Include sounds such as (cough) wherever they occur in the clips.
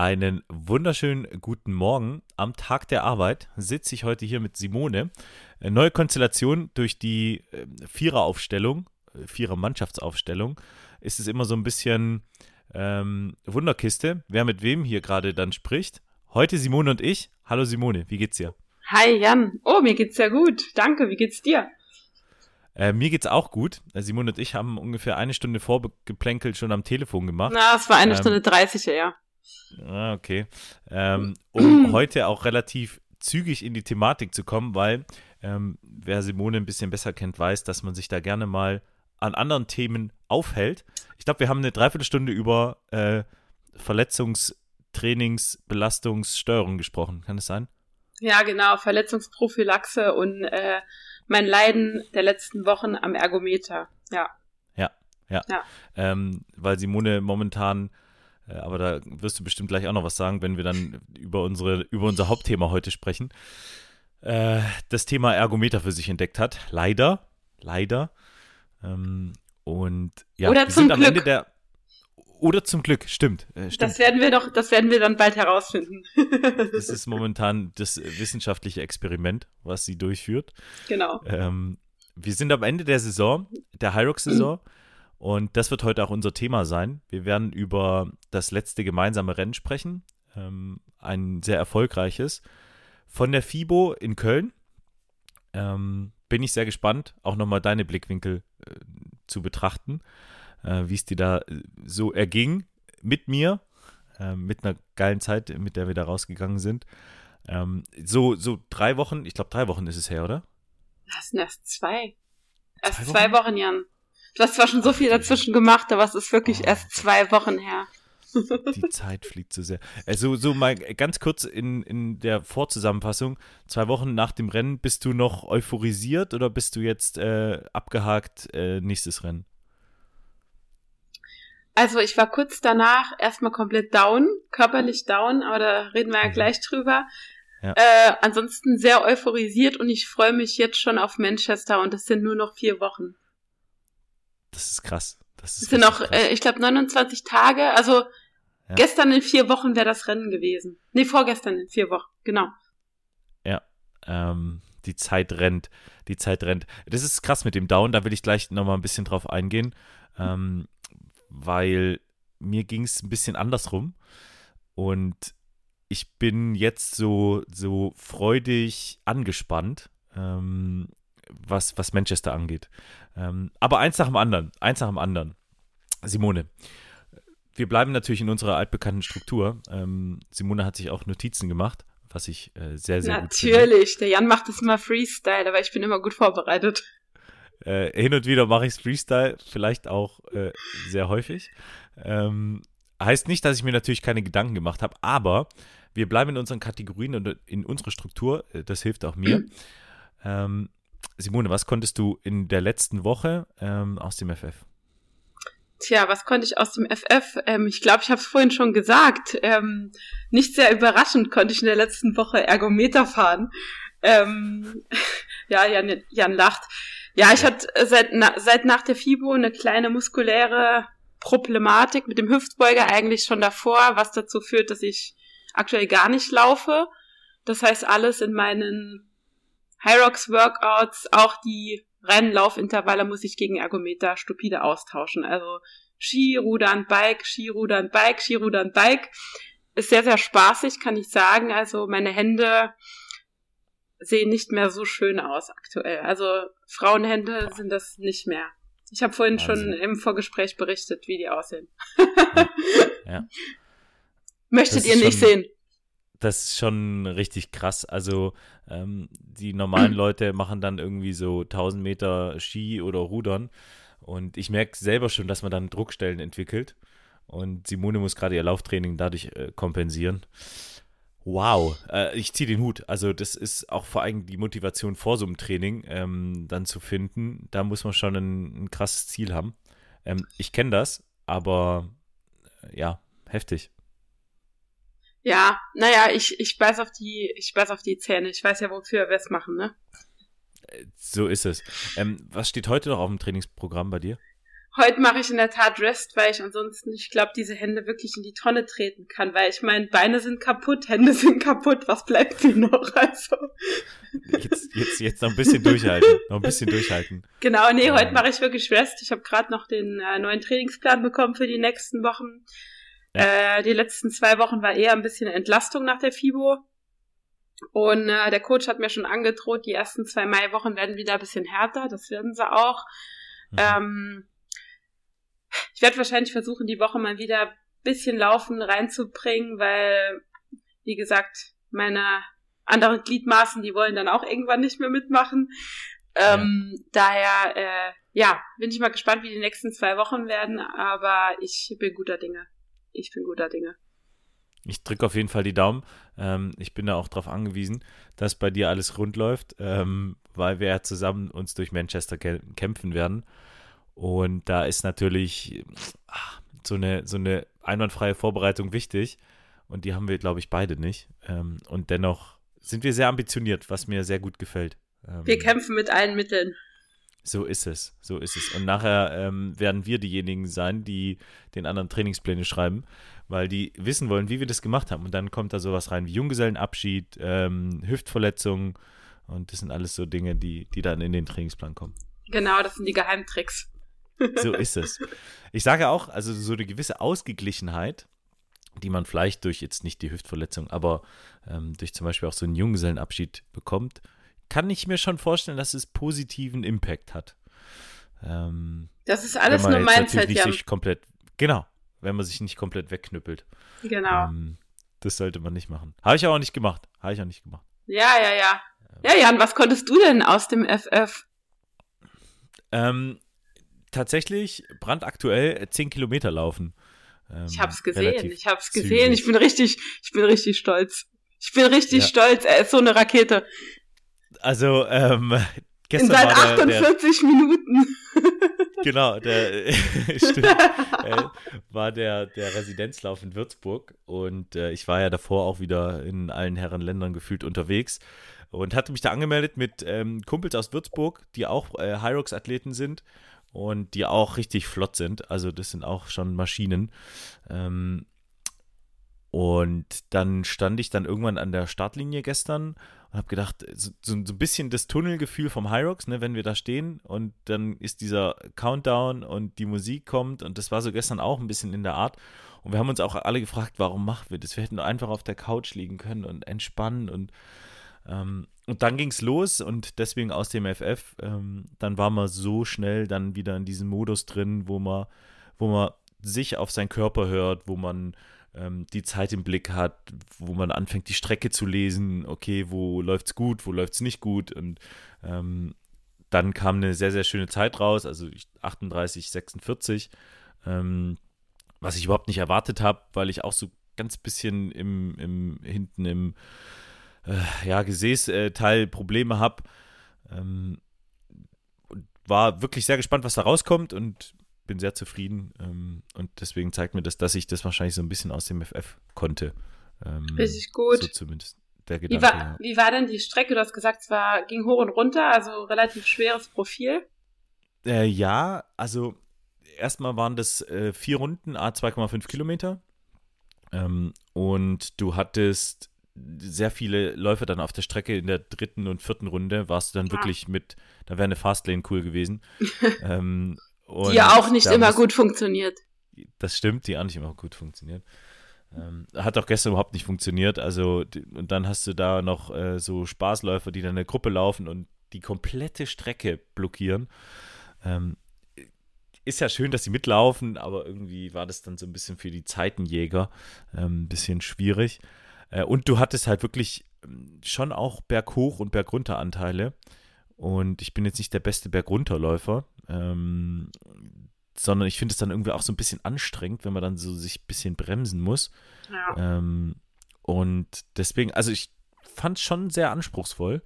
Einen wunderschönen guten Morgen. Am Tag der Arbeit sitze ich heute hier mit Simone. Äh, neue Konstellation durch die äh, Viereraufstellung, äh, Vierer-Mannschaftsaufstellung, ist es immer so ein bisschen ähm, Wunderkiste, wer mit wem hier gerade dann spricht. Heute Simone und ich. Hallo Simone, wie geht's dir? Hi Jan. Oh, mir geht's sehr gut. Danke, wie geht's dir? Äh, mir geht's auch gut. Simone und ich haben ungefähr eine Stunde vorgeplänkelt schon am Telefon gemacht. Na, es war eine ähm, Stunde 30, ja. Ah, okay. Ähm, um (clears throat) heute auch relativ zügig in die Thematik zu kommen, weil ähm, wer Simone ein bisschen besser kennt, weiß, dass man sich da gerne mal an anderen Themen aufhält. Ich glaube, wir haben eine Dreiviertelstunde über äh, Verletzungstrainings, Belastungssteuerung gesprochen. Kann das sein? Ja, genau. Verletzungsprophylaxe und äh, mein Leiden der letzten Wochen am Ergometer. Ja. Ja, ja. ja. Ähm, weil Simone momentan aber da wirst du bestimmt gleich auch noch was sagen, wenn wir dann über, unsere, über unser Hauptthema heute sprechen. Äh, das Thema Ergometer für sich entdeckt hat. Leider. Leider. Ähm, und ja, oder zum am Glück. Ende der. Oder zum Glück, stimmt, äh, stimmt. Das werden wir doch, das werden wir dann bald herausfinden. (laughs) das ist momentan das wissenschaftliche Experiment, was sie durchführt. Genau. Ähm, wir sind am Ende der Saison, der Hyrox-Saison. Mhm. Und das wird heute auch unser Thema sein. Wir werden über das letzte gemeinsame Rennen sprechen. Ähm, ein sehr erfolgreiches. Von der FIBO in Köln. Ähm, bin ich sehr gespannt, auch nochmal deine Blickwinkel äh, zu betrachten, äh, wie es dir da äh, so erging mit mir, äh, mit einer geilen Zeit, mit der wir da rausgegangen sind. Ähm, so, so drei Wochen, ich glaube drei Wochen ist es her, oder? Das sind erst zwei. Erst zwei Wochen, zwei Wochen Jan. Du hast zwar schon so viel dazwischen gemacht, aber es ist wirklich oh. erst zwei Wochen her. (laughs) Die Zeit fliegt zu so sehr. Also so mal ganz kurz in, in der Vorzusammenfassung. Zwei Wochen nach dem Rennen, bist du noch euphorisiert oder bist du jetzt äh, abgehakt, äh, nächstes Rennen? Also ich war kurz danach erstmal komplett down, körperlich down, aber da reden wir ja mhm. gleich drüber. Ja. Äh, ansonsten sehr euphorisiert und ich freue mich jetzt schon auf Manchester und es sind nur noch vier Wochen. Das ist krass. Das ist sind noch, äh, ich glaube, 29 Tage. Also ja. gestern in vier Wochen wäre das Rennen gewesen. Nee, vorgestern in vier Wochen, genau. Ja, ähm, die Zeit rennt. Die Zeit rennt. Das ist krass mit dem Down, da will ich gleich nochmal ein bisschen drauf eingehen. Ähm, weil mir ging es ein bisschen andersrum. Und ich bin jetzt so, so freudig angespannt, ähm, was, was Manchester angeht. Ähm, aber eins nach dem anderen, eins nach dem anderen. Simone, wir bleiben natürlich in unserer altbekannten Struktur. Ähm, Simone hat sich auch Notizen gemacht, was ich äh, sehr, sehr natürlich. gut Natürlich, der Jan macht es immer Freestyle, aber ich bin immer gut vorbereitet. Äh, hin und wieder mache ich es Freestyle, vielleicht auch äh, sehr häufig. Ähm, heißt nicht, dass ich mir natürlich keine Gedanken gemacht habe, aber wir bleiben in unseren Kategorien und in unserer Struktur. Äh, das hilft auch mir. ähm, Simone, was konntest du in der letzten Woche ähm, aus dem FF? Tja, was konnte ich aus dem FF? Ähm, ich glaube, ich habe es vorhin schon gesagt. Ähm, nicht sehr überraschend konnte ich in der letzten Woche Ergometer fahren. Ähm, (laughs) ja, Jan, Jan lacht. Ja, ich hatte seit, na, seit nach der FIBO eine kleine muskuläre Problematik mit dem Hüftbeuger eigentlich schon davor, was dazu führt, dass ich aktuell gar nicht laufe. Das heißt, alles in meinen Hyrox Workouts, auch die Rennlaufintervalle muss ich gegen Ergometer stupide austauschen. Also Ski, Rudern, Bike, Ski, Rudern, Bike, Ski, Rudern, Bike. Ist sehr, sehr spaßig, kann ich sagen. Also meine Hände sehen nicht mehr so schön aus aktuell. Also Frauenhände sind das nicht mehr. Ich habe vorhin Wahnsinn. schon im Vorgespräch berichtet, wie die aussehen. ja. (laughs) Möchtet ihr nicht schon, sehen? Das ist schon richtig krass. Also ähm, die normalen (clears throat) Leute machen dann irgendwie so 1000 Meter Ski oder Rudern. Und ich merke selber schon, dass man dann Druckstellen entwickelt. Und Simone muss gerade ihr Lauftraining dadurch äh, kompensieren. Wow, äh, ich ziehe den Hut. Also das ist auch vor allem die Motivation vor so einem Training ähm, dann zu finden. Da muss man schon ein, ein krasses Ziel haben. Ähm, ich kenne das, aber äh, ja, heftig. Ja, naja, ich, ich beiß auf die, ich beiß auf die Zähne. Ich weiß ja, wofür wir es machen, ne? So ist es. Ähm, was steht heute noch auf dem Trainingsprogramm bei dir? Heute mache ich in der Tat Rest, weil ich ansonsten, ich glaube, diese Hände wirklich in die Tonne treten kann, weil ich meine, Beine sind kaputt, Hände sind kaputt, was bleibt mir noch? (laughs) Also. Jetzt, jetzt, jetzt noch ein bisschen durchhalten, noch ein bisschen durchhalten. Genau, nee, ähm. heute mache ich wirklich Rest. Ich habe gerade noch den äh, neuen Trainingsplan bekommen für die nächsten Wochen. Ja. Äh, die letzten zwei Wochen war eher ein bisschen Entlastung nach der FIBO. Und äh, der Coach hat mir schon angedroht, die ersten zwei Maiwochen werden wieder ein bisschen härter, das werden sie auch. Mhm. Ähm, ich werde wahrscheinlich versuchen, die Woche mal wieder ein bisschen Laufen reinzubringen, weil, wie gesagt, meine anderen Gliedmaßen, die wollen dann auch irgendwann nicht mehr mitmachen. Ähm, ja. Daher, äh, ja, bin ich mal gespannt, wie die nächsten zwei Wochen werden, aber ich bin guter Dinge. Ich bin guter Dinge. Ich drücke auf jeden Fall die Daumen. Ähm, ich bin da auch darauf angewiesen, dass bei dir alles rund läuft, ähm, weil wir ja zusammen uns durch Manchester kämpfen werden. Und da ist natürlich ach, so, eine, so eine einwandfreie Vorbereitung wichtig. Und die haben wir, glaube ich, beide nicht. Ähm, und dennoch sind wir sehr ambitioniert, was mir sehr gut gefällt. Ähm, wir kämpfen mit allen Mitteln. So ist es, so ist es. Und nachher ähm, werden wir diejenigen sein, die den anderen Trainingspläne schreiben, weil die wissen wollen, wie wir das gemacht haben. Und dann kommt da sowas rein wie Junggesellenabschied, ähm, Hüftverletzungen und das sind alles so Dinge, die, die dann in den Trainingsplan kommen. Genau, das sind die Geheimtricks. So ist es. Ich sage auch, also so eine gewisse Ausgeglichenheit, die man vielleicht durch jetzt nicht die Hüftverletzung, aber ähm, durch zum Beispiel auch so einen Junggesellenabschied bekommt, kann ich mir schon vorstellen, dass es positiven Impact hat. Ähm, das ist alles nur Mindset, ja. Sich komplett, genau, wenn man sich nicht komplett wegknüppelt. Genau. Ähm, das sollte man nicht machen. Habe ich auch nicht gemacht. Habe ich auch nicht gemacht. Ja, ja, ja. Ja, Jan, was konntest du denn aus dem FF? Ähm, tatsächlich brandaktuell 10 Kilometer laufen. Ähm, ich hab's gesehen, ich hab's gesehen. Ich bin richtig, ich bin richtig stolz. Ich bin richtig ja. stolz. Er ist so eine Rakete. Also, ähm, gestern In seit 48 der, Minuten. (laughs) Genau, der (laughs) stimmt, äh, war der, der Residenzlauf in Würzburg und äh, ich war ja davor auch wieder in allen Herrenländern gefühlt unterwegs und hatte mich da angemeldet mit ähm, Kumpels aus Würzburg, die auch äh, Hyrox-Athleten sind und die auch richtig flott sind. Also das sind auch schon Maschinen. Ähm, und dann stand ich dann irgendwann an der Startlinie gestern und habe gedacht, so, so, ein bisschen das Tunnelgefühl vom Hyrox, ne, wenn wir da stehen und dann ist dieser Countdown und die Musik kommt und das war so gestern auch ein bisschen in der Art. Und wir haben uns auch alle gefragt, warum machen wir das? Wir hätten einfach auf der Couch liegen können und entspannen und ähm, und dann ging es los und deswegen aus dem FF, ähm, dann war man so schnell dann wieder in diesem Modus drin, wo man, wo man sich auf seinen Körper hört, wo man ähm, die Zeit im Blick hat, wo man anfängt, die Strecke zu lesen, okay, wo läuft es gut, wo läuft es nicht gut? Und ähm, dann kam eine sehr, sehr schöne Zeit raus, also 38, 46, ähm, was ich überhaupt nicht erwartet habe, weil ich auch so ganz bisschen im, im hinten im äh, ja, Gesäßteil Probleme habe. Ähm, war wirklich sehr gespannt, was da rauskommt. Und bin sehr zufrieden. Ähm, und deswegen zeigt mir das, dass ich das wahrscheinlich so ein bisschen aus dem FF konnte. Ähm, Richtig gut. So zumindest der Gedanke. Wie war, ja. wie war denn die Strecke? Du hast gesagt, es war, ging hoch und runter, also relativ schweres Profil. Äh, ja, also erstmal waren das äh, vier Runden, a 2,5 Kilometer. Ähm, und du hattest sehr viele Läufer dann auf der Strecke in der dritten und vierten Runde warst du dann ja. wirklich mit, da wäre eine Fastlane cool gewesen. (laughs) ähm, die ja auch nicht immer gut funktioniert. Das stimmt, die auch nicht immer gut funktioniert. Ähm, hat auch gestern überhaupt nicht funktioniert. Also, und dann hast du da noch äh, so Spaßläufer, die dann eine Gruppe laufen und die komplette Strecke blockieren. Ähm, ist ja schön, dass sie mitlaufen, aber irgendwie war das dann so ein bisschen für die Zeitenjäger ähm, ein bisschen schwierig. Äh, und du hattest halt wirklich ähm, schon auch Berghoch- und Bergunteranteile. Und ich bin jetzt nicht der beste Bergunterläufer, ähm, sondern ich finde es dann irgendwie auch so ein bisschen anstrengend, wenn man dann so sich ein bisschen bremsen muss. Ja. Ähm, und deswegen, also ich fand es schon sehr anspruchsvoll.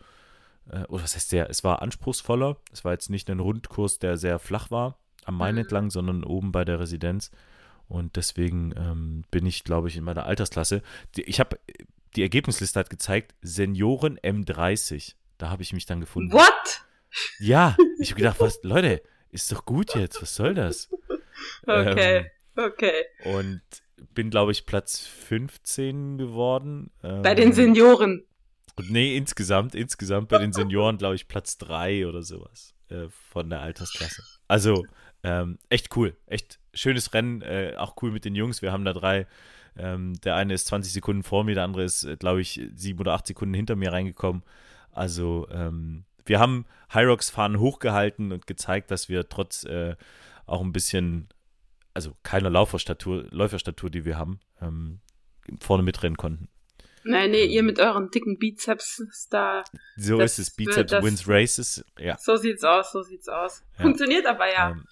Äh, oder was heißt sehr? Es war anspruchsvoller. Es war jetzt nicht ein Rundkurs, der sehr flach war am Main mhm. entlang, sondern oben bei der Residenz. Und deswegen ähm, bin ich, glaube ich, in meiner Altersklasse. Die, ich habe, die Ergebnisliste hat gezeigt, Senioren M30. Da habe ich mich dann gefunden. What? Ja, ich habe gedacht, was, Leute, ist doch gut jetzt, was soll das? (laughs) Okay, ähm, okay. Und bin, glaube ich, Platz 15 geworden. Ähm, bei den Senioren. Nee, insgesamt, insgesamt bei den Senioren, glaube ich, Platz 3 oder sowas äh, von der Altersklasse. Also, ähm, echt cool, echt schönes Rennen, äh, auch cool mit den Jungs. Wir haben da drei. Ähm, der eine ist 20 Sekunden vor mir, der andere ist, äh, glaube ich, sieben oder acht Sekunden hinter mir reingekommen. Also ähm, wir haben Hyrox-Fahnen hochgehalten und gezeigt, dass wir trotz äh, auch ein bisschen, also keiner Lauferstatur, Läuferstatur, die wir haben, ähm, vorne mitrennen konnten. Nein, nee, ihr mit euren dicken Bizeps da. So ist es, Bizeps das, wins Races, ja. So sieht's aus, so sieht's aus. Ja. Funktioniert aber ja. Ähm,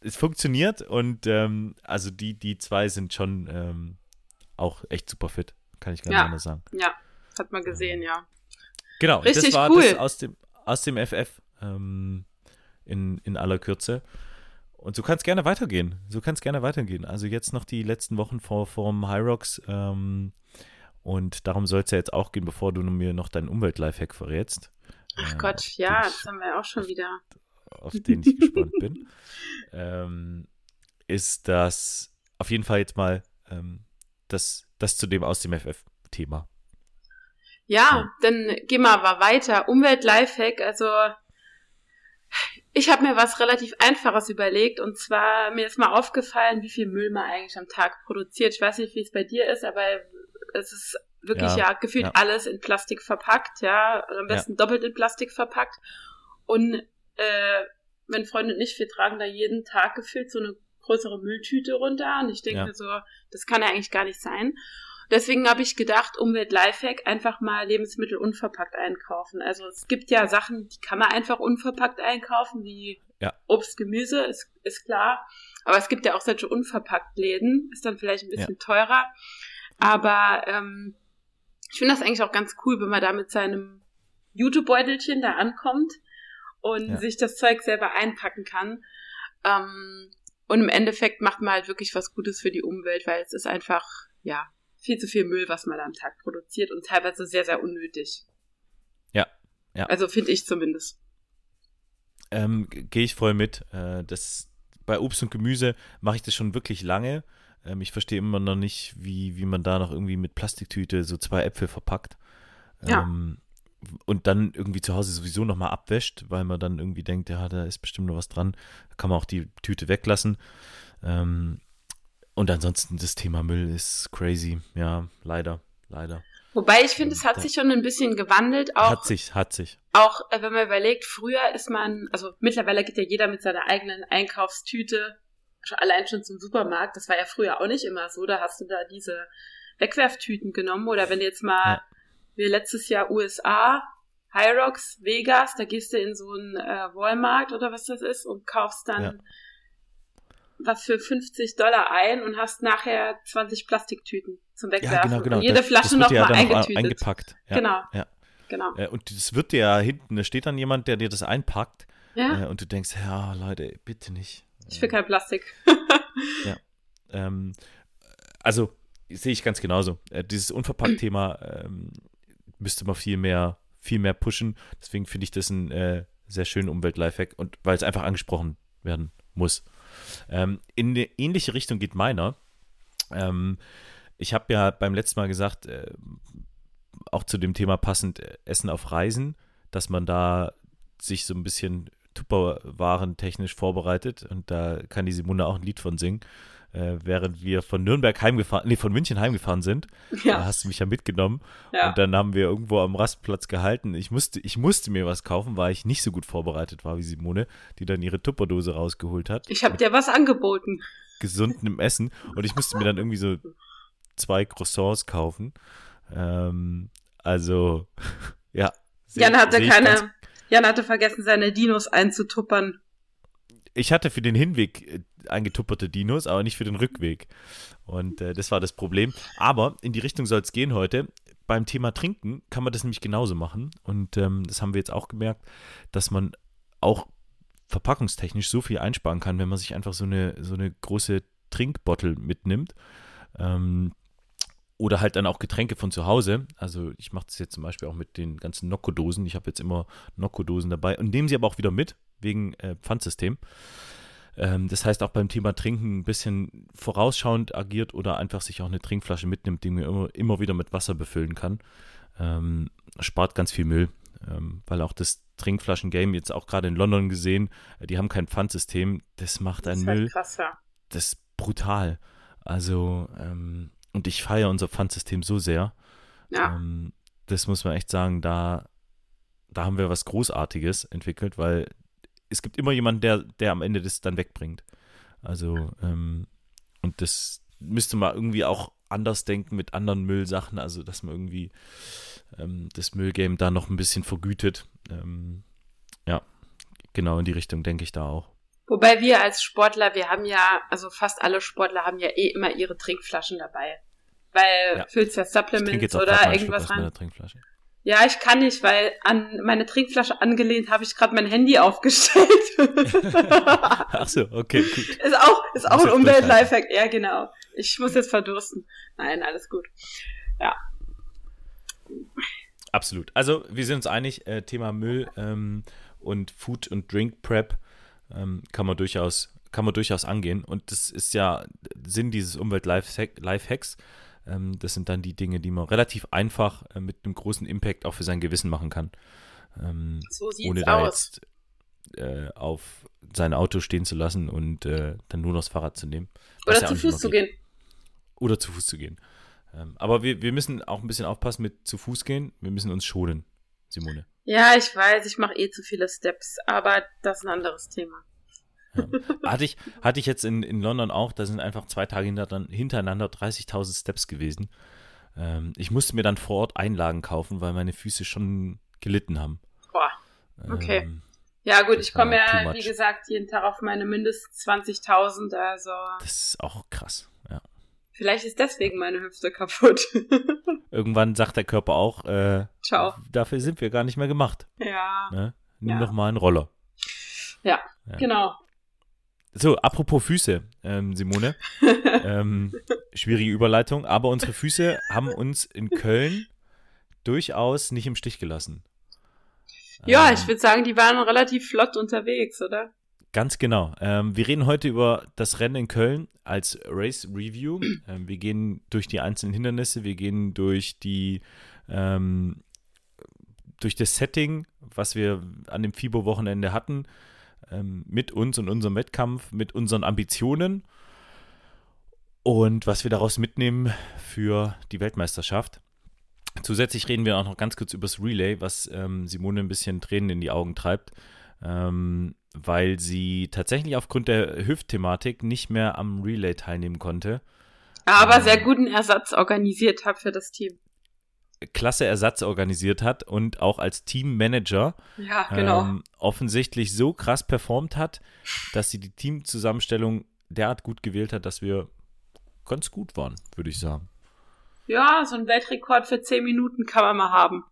es funktioniert und ähm, also die, die zwei sind schon ähm, auch echt super fit, kann ich gar ja. anders sagen. Ja, hat man gesehen, ja. Genau, Richtig das war cool. das aus dem, aus dem FF ähm, in, in aller Kürze. Und so kann es gerne weitergehen. So kann es gerne weitergehen. Also jetzt noch die letzten Wochen vor vom High Rocks. Ähm, und darum soll es ja jetzt auch gehen, bevor du mir noch deinen Umwelt-Lifehack verrätst. Ach äh, Gott, ja, das haben wir auch schon (laughs) wieder auf den ich gespannt bin, (laughs) ähm, ist das auf jeden Fall jetzt mal ähm, das, das zu dem aus dem FF-Thema. Ja, ja, dann gehen wir aber weiter. Umwelt-Lifehack, also ich habe mir was relativ Einfaches überlegt und zwar mir ist mal aufgefallen, wie viel Müll man eigentlich am Tag produziert. Ich weiß nicht, wie es bei dir ist, aber es ist wirklich ja, ja gefühlt ja. alles in Plastik verpackt, ja, am besten doppelt in Plastik verpackt. Und äh, mein Freund und ich, wir tragen da jeden Tag gefühlt so eine größere Mülltüte runter und ich denke ja. so, das kann ja eigentlich gar nicht sein. Deswegen habe ich gedacht, Umwelt Lifehack, einfach mal Lebensmittel unverpackt einkaufen. Also es gibt ja Sachen, die kann man einfach unverpackt einkaufen, wie ja. Obst, Gemüse, ist, ist klar. Aber es gibt ja auch solche unverpackt Läden, ist dann vielleicht ein bisschen ja. teurer. Aber ähm, ich finde das eigentlich auch ganz cool, wenn man da mit seinem Jutebeutelchen da ankommt und ja. sich das Zeug selber einpacken kann. Ähm, und im Endeffekt macht man halt wirklich was Gutes für die Umwelt, weil es ist einfach, ja, viel zu viel Müll, was man da am Tag produziert und teilweise sehr, sehr unnötig. Ja, ja. Also finde ich zumindest. Ähm, Gehe ich voll mit. Äh, das, bei Obst und Gemüse mache ich das schon wirklich lange. Ähm, ich verstehe immer noch nicht, wie, wie man da noch irgendwie mit Plastiktüte so zwei Äpfel verpackt. Ja. Ähm, und dann irgendwie zu Hause sowieso nochmal abwäscht, weil man dann irgendwie denkt, ja, da ist bestimmt noch was dran. Da kann man auch die Tüte weglassen. Ähm, und ansonsten das Thema Müll ist crazy. Ja, leider, leider. Wobei ich finde, es hat sich schon ein bisschen gewandelt. Auch, hat sich, hat sich. Auch äh, wenn man überlegt, früher ist man, also mittlerweile geht ja jeder mit seiner eigenen Einkaufstüte allein schon zum Supermarkt. Das war ja früher auch nicht immer so. Da hast du da diese Wegwerftüten genommen. Oder wenn du jetzt mal ja wir letztes Jahr USA, Hyrox, Vegas, da gehst du in so einen äh, Walmart oder was das ist und kaufst dann ja. Was für 50 Dollar ein und hast nachher 20 Plastiktüten zum Wegwerfen. Ja, genau, genau. Und jede das, Flasche nochmal ja eingetütet. eingepackt. Ja, genau. Ja. genau. Äh, und das wird dir ja hinten, da steht dann jemand, der dir das einpackt. Ja. Äh, und du denkst, ja, Leute, bitte nicht. Ich will kein Plastik. (laughs) ja. Ähm, also, sehe ich ganz genauso. Äh, dieses Unverpackt-Thema ähm, müsste man viel mehr, viel mehr pushen. Deswegen finde ich das ein äh, sehr schönen Umwelt-Lifehack und weil es einfach angesprochen werden muss. Ähm, in eine ähnliche Richtung geht meiner. Ähm, ich habe ja beim letzten Mal gesagt, äh, auch zu dem Thema passend äh, Essen auf Reisen, dass man da sich so ein bisschen Tupperwaren technisch vorbereitet und da kann die Simone auch ein Lied von singen. Äh, während wir von Nürnberg heimgefahren, nee, von München heimgefahren sind, (laughs) ja. da hast du mich ja mitgenommen. Ja. Und dann haben wir irgendwo am Rastplatz gehalten. Ich musste, ich musste mir was kaufen, weil ich nicht so gut vorbereitet war wie Simone, die dann ihre Tupperdose rausgeholt hat. Ich habe dir was angeboten. Gesundem Essen. Und ich musste mir dann irgendwie so zwei Croissants kaufen. Ähm, also, (laughs) ja. Jan hatte keine, Jan hatte vergessen, seine Dinos einzutuppern. Ich hatte für den Hinweg äh, eingetupperte Dinos, aber nicht für den Rückweg. Und äh, das war das Problem. Aber in die Richtung soll es gehen heute. Beim Thema Trinken kann man das nämlich genauso machen. Und ähm, das haben wir jetzt auch gemerkt, dass man auch verpackungstechnisch so viel einsparen kann, wenn man sich einfach so eine, so eine große Trinkbottle mitnimmt. Ähm, oder halt dann auch Getränke von zu Hause. Also ich mache das jetzt zum Beispiel auch mit den ganzen Nocco-Dosen. Ich habe jetzt immer Nocco-Dosen dabei und nehme sie aber auch wieder mit, wegen äh, Pfandsystem. Ähm, das heißt auch beim Thema Trinken ein bisschen vorausschauend agiert oder einfach sich auch eine Trinkflasche mitnimmt, die man immer, immer wieder mit Wasser befüllen kann. Ähm, spart ganz viel Müll, ähm, weil auch das Trinkflaschen-Game jetzt auch gerade in London gesehen, äh, die haben kein Pfandsystem. Das macht einen Müll. Halt krass, ja. Das ist brutal. Also, ähm, und ich feiere unser Pfandsystem so sehr. Ja. Ähm, das muss man echt sagen, da, da haben wir was Großartiges entwickelt, weil es gibt immer jemanden, der, der am Ende das dann wegbringt. Also, ähm, und das müsste man irgendwie auch anders denken mit anderen Müllsachen, also dass man irgendwie ähm, das Müllgame da noch ein bisschen vergütet. Ähm, ja, genau in die Richtung denke ich da auch. Wobei wir als Sportler, wir haben ja, also fast alle Sportler haben ja eh immer ihre Trinkflaschen dabei. Weil ja. füllst ja Supplements oder irgendwas rein. Ja, ich kann nicht, weil an meine Trinkflasche angelehnt habe ich gerade mein Handy aufgestellt. (laughs) Ach so, okay, gut. Ist auch, ist auch ein Umwelt-Lifehack. Ja, genau. Ich muss jetzt verdursten. Nein, alles gut. Ja. Absolut. Also, wir sind uns einig, äh, Thema Müll ähm, und Food und Drink Prep ähm, kann man durchaus kann man durchaus angehen. Und das ist ja Sinn dieses Umwelt-Lifehacks. Ähm, das sind dann die Dinge, die man relativ einfach äh, mit einem großen Impact auch für sein Gewissen machen kann. Ähm, so ohne da aus. jetzt äh, auf sein Auto stehen zu lassen und äh, dann nur noch das Fahrrad zu nehmen. Oder ja zu Fuß zu gehen. Oder zu Fuß zu gehen. Ähm, aber wir, wir müssen auch ein bisschen aufpassen mit zu Fuß gehen. Wir müssen uns schonen, Simone. Ja, ich weiß, ich mache eh zu viele Steps, aber das ist ein anderes Thema. Ja. Hatte, ich, hatte ich jetzt in, in London auch, da sind einfach zwei Tage hintereinander 30.000 Steps gewesen. Ähm, ich musste mir dann vor Ort Einlagen kaufen, weil meine Füße schon gelitten haben. Boah, okay. Ähm, ja gut, ich komme ja, wie gesagt, jeden Tag auf meine mindestens 20.000, also. Das ist auch krass, ja. Vielleicht ist deswegen meine Hüfte kaputt. (laughs) Irgendwann sagt der Körper auch, äh, Ciao. dafür sind wir gar nicht mehr gemacht. Ja. Ne? Nimm ja. doch mal einen Roller. Ja, ja, genau. So, apropos Füße, ähm, Simone. (laughs) ähm, schwierige Überleitung, aber unsere Füße haben uns in Köln durchaus nicht im Stich gelassen. Ja, ähm, ich würde sagen, die waren relativ flott unterwegs, oder? Ganz genau. Ähm, wir reden heute über das Rennen in Köln als Race Review. Ähm, wir gehen durch die einzelnen Hindernisse, wir gehen durch die ähm, durch das Setting, was wir an dem FIBO-Wochenende hatten, ähm, mit uns und unserem Wettkampf, mit unseren Ambitionen und was wir daraus mitnehmen für die Weltmeisterschaft. Zusätzlich reden wir auch noch ganz kurz über das Relay, was ähm, Simone ein bisschen Tränen in die Augen treibt. Ähm, weil sie tatsächlich aufgrund der Hüftthematik nicht mehr am Relay teilnehmen konnte. Aber ähm, sehr guten Ersatz organisiert hat für das Team. Klasse Ersatz organisiert hat und auch als Teammanager ja, genau. ähm, offensichtlich so krass performt hat, dass sie die Teamzusammenstellung derart gut gewählt hat, dass wir ganz gut waren, würde ich sagen. Ja, so ein Weltrekord für 10 Minuten kann man mal haben.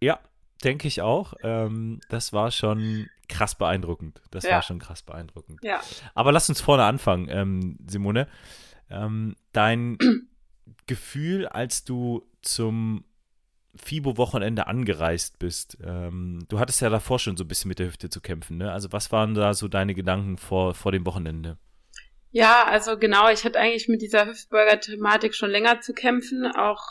Ja, denke ich auch. Ähm, das war schon krass beeindruckend. Das ja. war schon krass beeindruckend. Ja. Aber lass uns vorne anfangen, ähm, Simone. Ähm, dein (clears throat) Gefühl, als du zum FIBO-Wochenende angereist bist. Ähm, du hattest ja davor schon so ein bisschen mit der Hüfte zu kämpfen, ne? Also was waren da so deine Gedanken vor, vor dem Wochenende? Ja, also genau, ich hatte eigentlich mit dieser Hüftburger-Thematik schon länger zu kämpfen, auch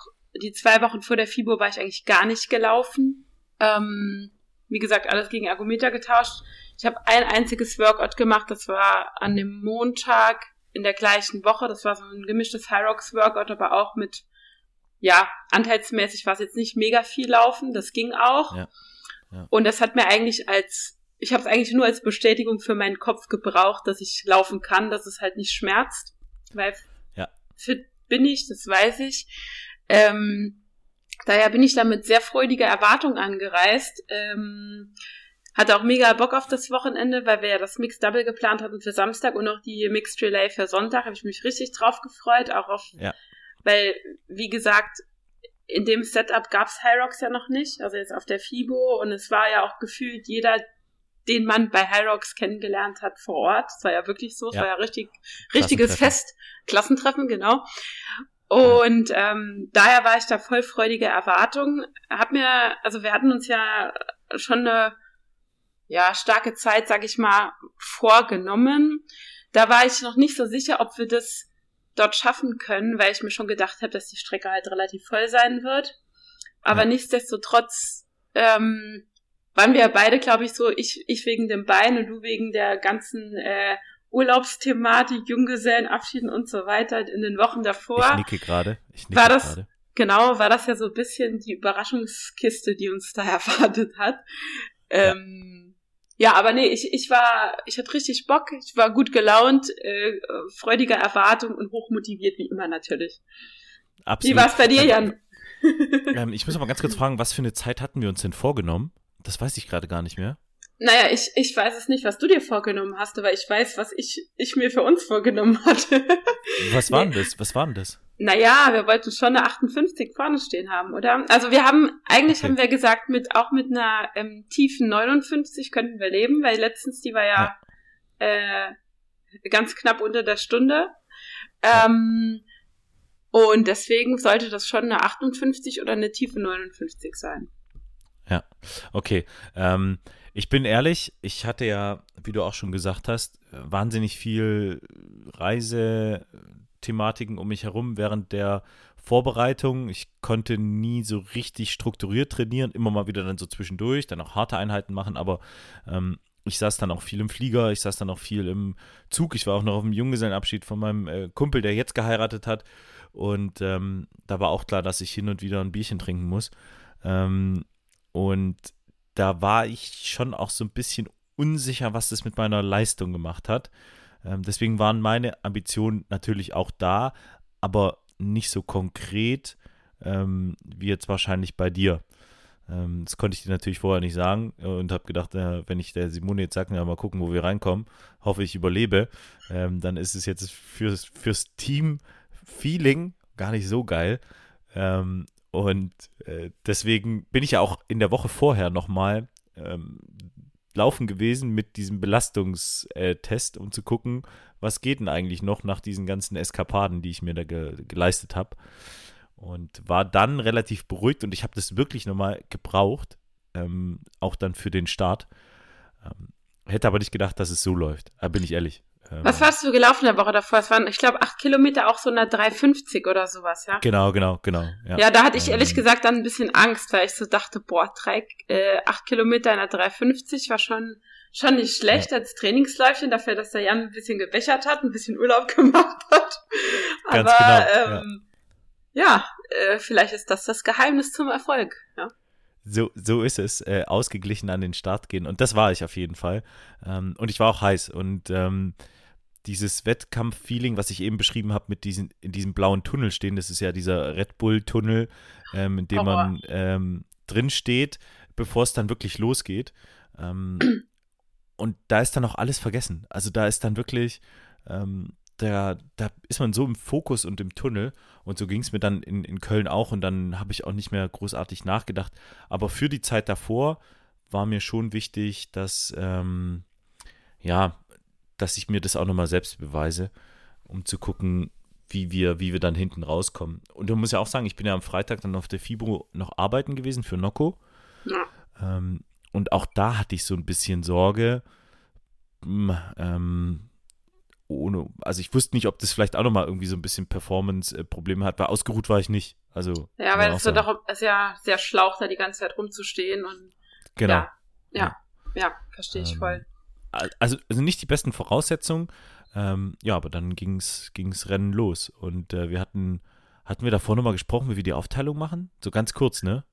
die zwei Wochen vor der FIBO war ich eigentlich gar nicht gelaufen. Ähm, wie gesagt, alles gegen Ergometer getauscht. Ich habe ein einziges Workout gemacht, das war an dem Montag in der gleichen Woche. Das war so ein gemischtes High Rocks Workout, aber auch mit, ja, anteilsmäßig war es jetzt nicht mega viel laufen, das ging auch. Ja. Ja. Und das hat mir eigentlich als, ich habe es eigentlich nur als Bestätigung für meinen Kopf gebraucht, dass ich laufen kann, dass es halt nicht schmerzt. Weil ja. fit bin ich, das weiß ich. Ähm, daher bin ich da mit sehr freudiger Erwartung angereist. Ähm, hatte auch mega Bock auf das Wochenende, weil wir ja das Mixed Double geplant hatten für Samstag und auch die Mixed Relay für Sonntag. Habe ich mich richtig drauf gefreut, auch auf, ja. Weil, wie gesagt, in dem Setup gab's Rocks ja noch nicht, also jetzt auf der FIBO und es war ja auch gefühlt jeder, den man bei Rocks kennengelernt hat vor Ort. Es war ja wirklich so, es ja. war ja richtig, richtiges Fest, Klassentreffen, genau. Und ähm, daher war ich da voll freudige Erwartung. Hab mir, also wir hatten uns ja schon eine ja, starke Zeit, sag ich mal, vorgenommen. Da war ich noch nicht so sicher, ob wir das dort schaffen können, weil ich mir schon gedacht habe, dass die Strecke halt relativ voll sein wird. Aber ja. nichtsdestotrotz ähm, waren wir beide, glaube ich, so, ich, ich wegen dem Bein und du wegen der ganzen äh, Urlaubsthematik, Junggesellenabschieden und so weiter in den Wochen davor. Ich nicke gerade. War das, grade. genau, war das ja so ein bisschen die Überraschungskiste, die uns da (laughs) erwartet hat. Ähm, ja. aber nee, ich, ich war, ich hatte richtig Bock, ich war gut gelaunt, äh, freudiger Erwartung und hochmotiviert wie immer natürlich. Absolut. Wie war es bei dir, Jan? ähm, ich muss aber ganz kurz fragen, was für eine Zeit hatten wir uns denn vorgenommen? Das weiß ich gerade gar nicht mehr. Naja, ich, ich weiß es nicht, was du dir vorgenommen hast, aber ich weiß, was ich, ich mir für uns vorgenommen hatte. (laughs) Was war denn das? Was war denn das? Naja, wir wollten schon eine 58 vorne stehen haben, oder? Also wir haben, eigentlich okay. haben wir gesagt, mit auch mit einer ähm, tiefen 59 könnten wir leben, weil letztens die war ja, ja. Äh, ganz knapp unter der Stunde. Ähm, und deswegen sollte das schon eine 58 oder eine tiefe 59 sein. Ja, okay. Ähm, ich bin ehrlich, ich hatte ja, wie du auch schon gesagt hast, wahnsinnig viel Reisethematiken um mich herum während der Vorbereitung. Ich konnte nie so richtig strukturiert trainieren, immer mal wieder dann so zwischendurch, dann auch harte Einheiten machen, aber ähm, ich saß dann auch viel im Flieger, ich saß dann auch viel im Zug. Ich war auch noch auf dem Junggesellenabschied von meinem äh, Kumpel, der jetzt geheiratet hat. Und ähm, da war auch klar, dass ich hin und wieder ein Bierchen trinken muss. Ähm, und da war ich schon auch so ein bisschen unsicher, was das mit meiner Leistung gemacht hat. Ähm, deswegen waren meine Ambitionen natürlich auch da, aber nicht so konkret ähm, wie jetzt wahrscheinlich bei dir. Ähm, das konnte ich dir natürlich vorher nicht sagen und habe gedacht, äh, wenn ich der Simone jetzt sage, ja, mal gucken, wo wir reinkommen, hoffe ich überlebe, ähm, dann ist es jetzt fürs, fürs Team-Feeling gar nicht so geil. Ähm, und äh, deswegen bin ich ja auch in der Woche vorher nochmal ähm, laufen gewesen mit diesem Belastungstest, um zu gucken, was geht denn eigentlich noch nach diesen ganzen Eskapaden, die ich mir da ge geleistet habe. Und war dann relativ beruhigt und ich habe das wirklich nochmal gebraucht, ähm, auch dann für den Start. Ähm, hätte aber nicht gedacht, dass es so läuft, bin ich ehrlich. Ähm, Was warst du gelaufen der Woche davor? Es waren, ich glaube, acht Kilometer auch so eine 350 oder sowas, ja? Genau, genau, genau. Ja, ja da hatte ich ehrlich ähm, gesagt dann ein bisschen Angst, weil ich so dachte, boah, drei, äh, acht Kilometer in der 350 war schon, schon nicht schlecht ja. als Trainingsläufchen, dafür, dass der Jan ein bisschen gebechert hat, ein bisschen Urlaub (laughs) gemacht hat. Ganz Aber, genau, ähm, ja, ja äh, vielleicht ist das das Geheimnis zum Erfolg, ja. So, so ist es, äh, ausgeglichen an den Start gehen. Und das war ich auf jeden Fall. Ähm, und ich war auch heiß. Und ähm, dieses Wettkampf-Feeling, was ich eben beschrieben habe, mit diesen, in diesem blauen Tunnel stehen, das ist ja dieser Red Bull-Tunnel, ähm, in dem Horror. man ähm, drin steht, bevor es dann wirklich losgeht. Ähm, und da ist dann auch alles vergessen. Also da ist dann wirklich, ähm, da, da ist man so im Fokus und im Tunnel. Und so ging es mir dann in, in Köln auch. Und dann habe ich auch nicht mehr großartig nachgedacht. Aber für die Zeit davor war mir schon wichtig, dass, ähm, ja, dass ich mir das auch nochmal selbst beweise, um zu gucken, wie wir, wie wir dann hinten rauskommen. Und du musst ja auch sagen, ich bin ja am Freitag dann auf der Fibro noch arbeiten gewesen für Nocco. Ja. Ähm, und auch da hatte ich so ein bisschen Sorge, hm, ähm, ohne, also ich wusste nicht, ob das vielleicht auch nochmal irgendwie so ein bisschen Performance-Probleme hat, weil ausgeruht war ich nicht. Also, ja, weil es doch ist ja sehr schlauch, da die ganze Zeit rumzustehen und genau. Ja, ja, ja verstehe ich ähm, voll. Also, also nicht die besten Voraussetzungen, ähm, ja, aber dann ging's ging's Rennen los und äh, wir hatten hatten wir davor nochmal gesprochen, wie wir die Aufteilung machen? So ganz kurz, ne?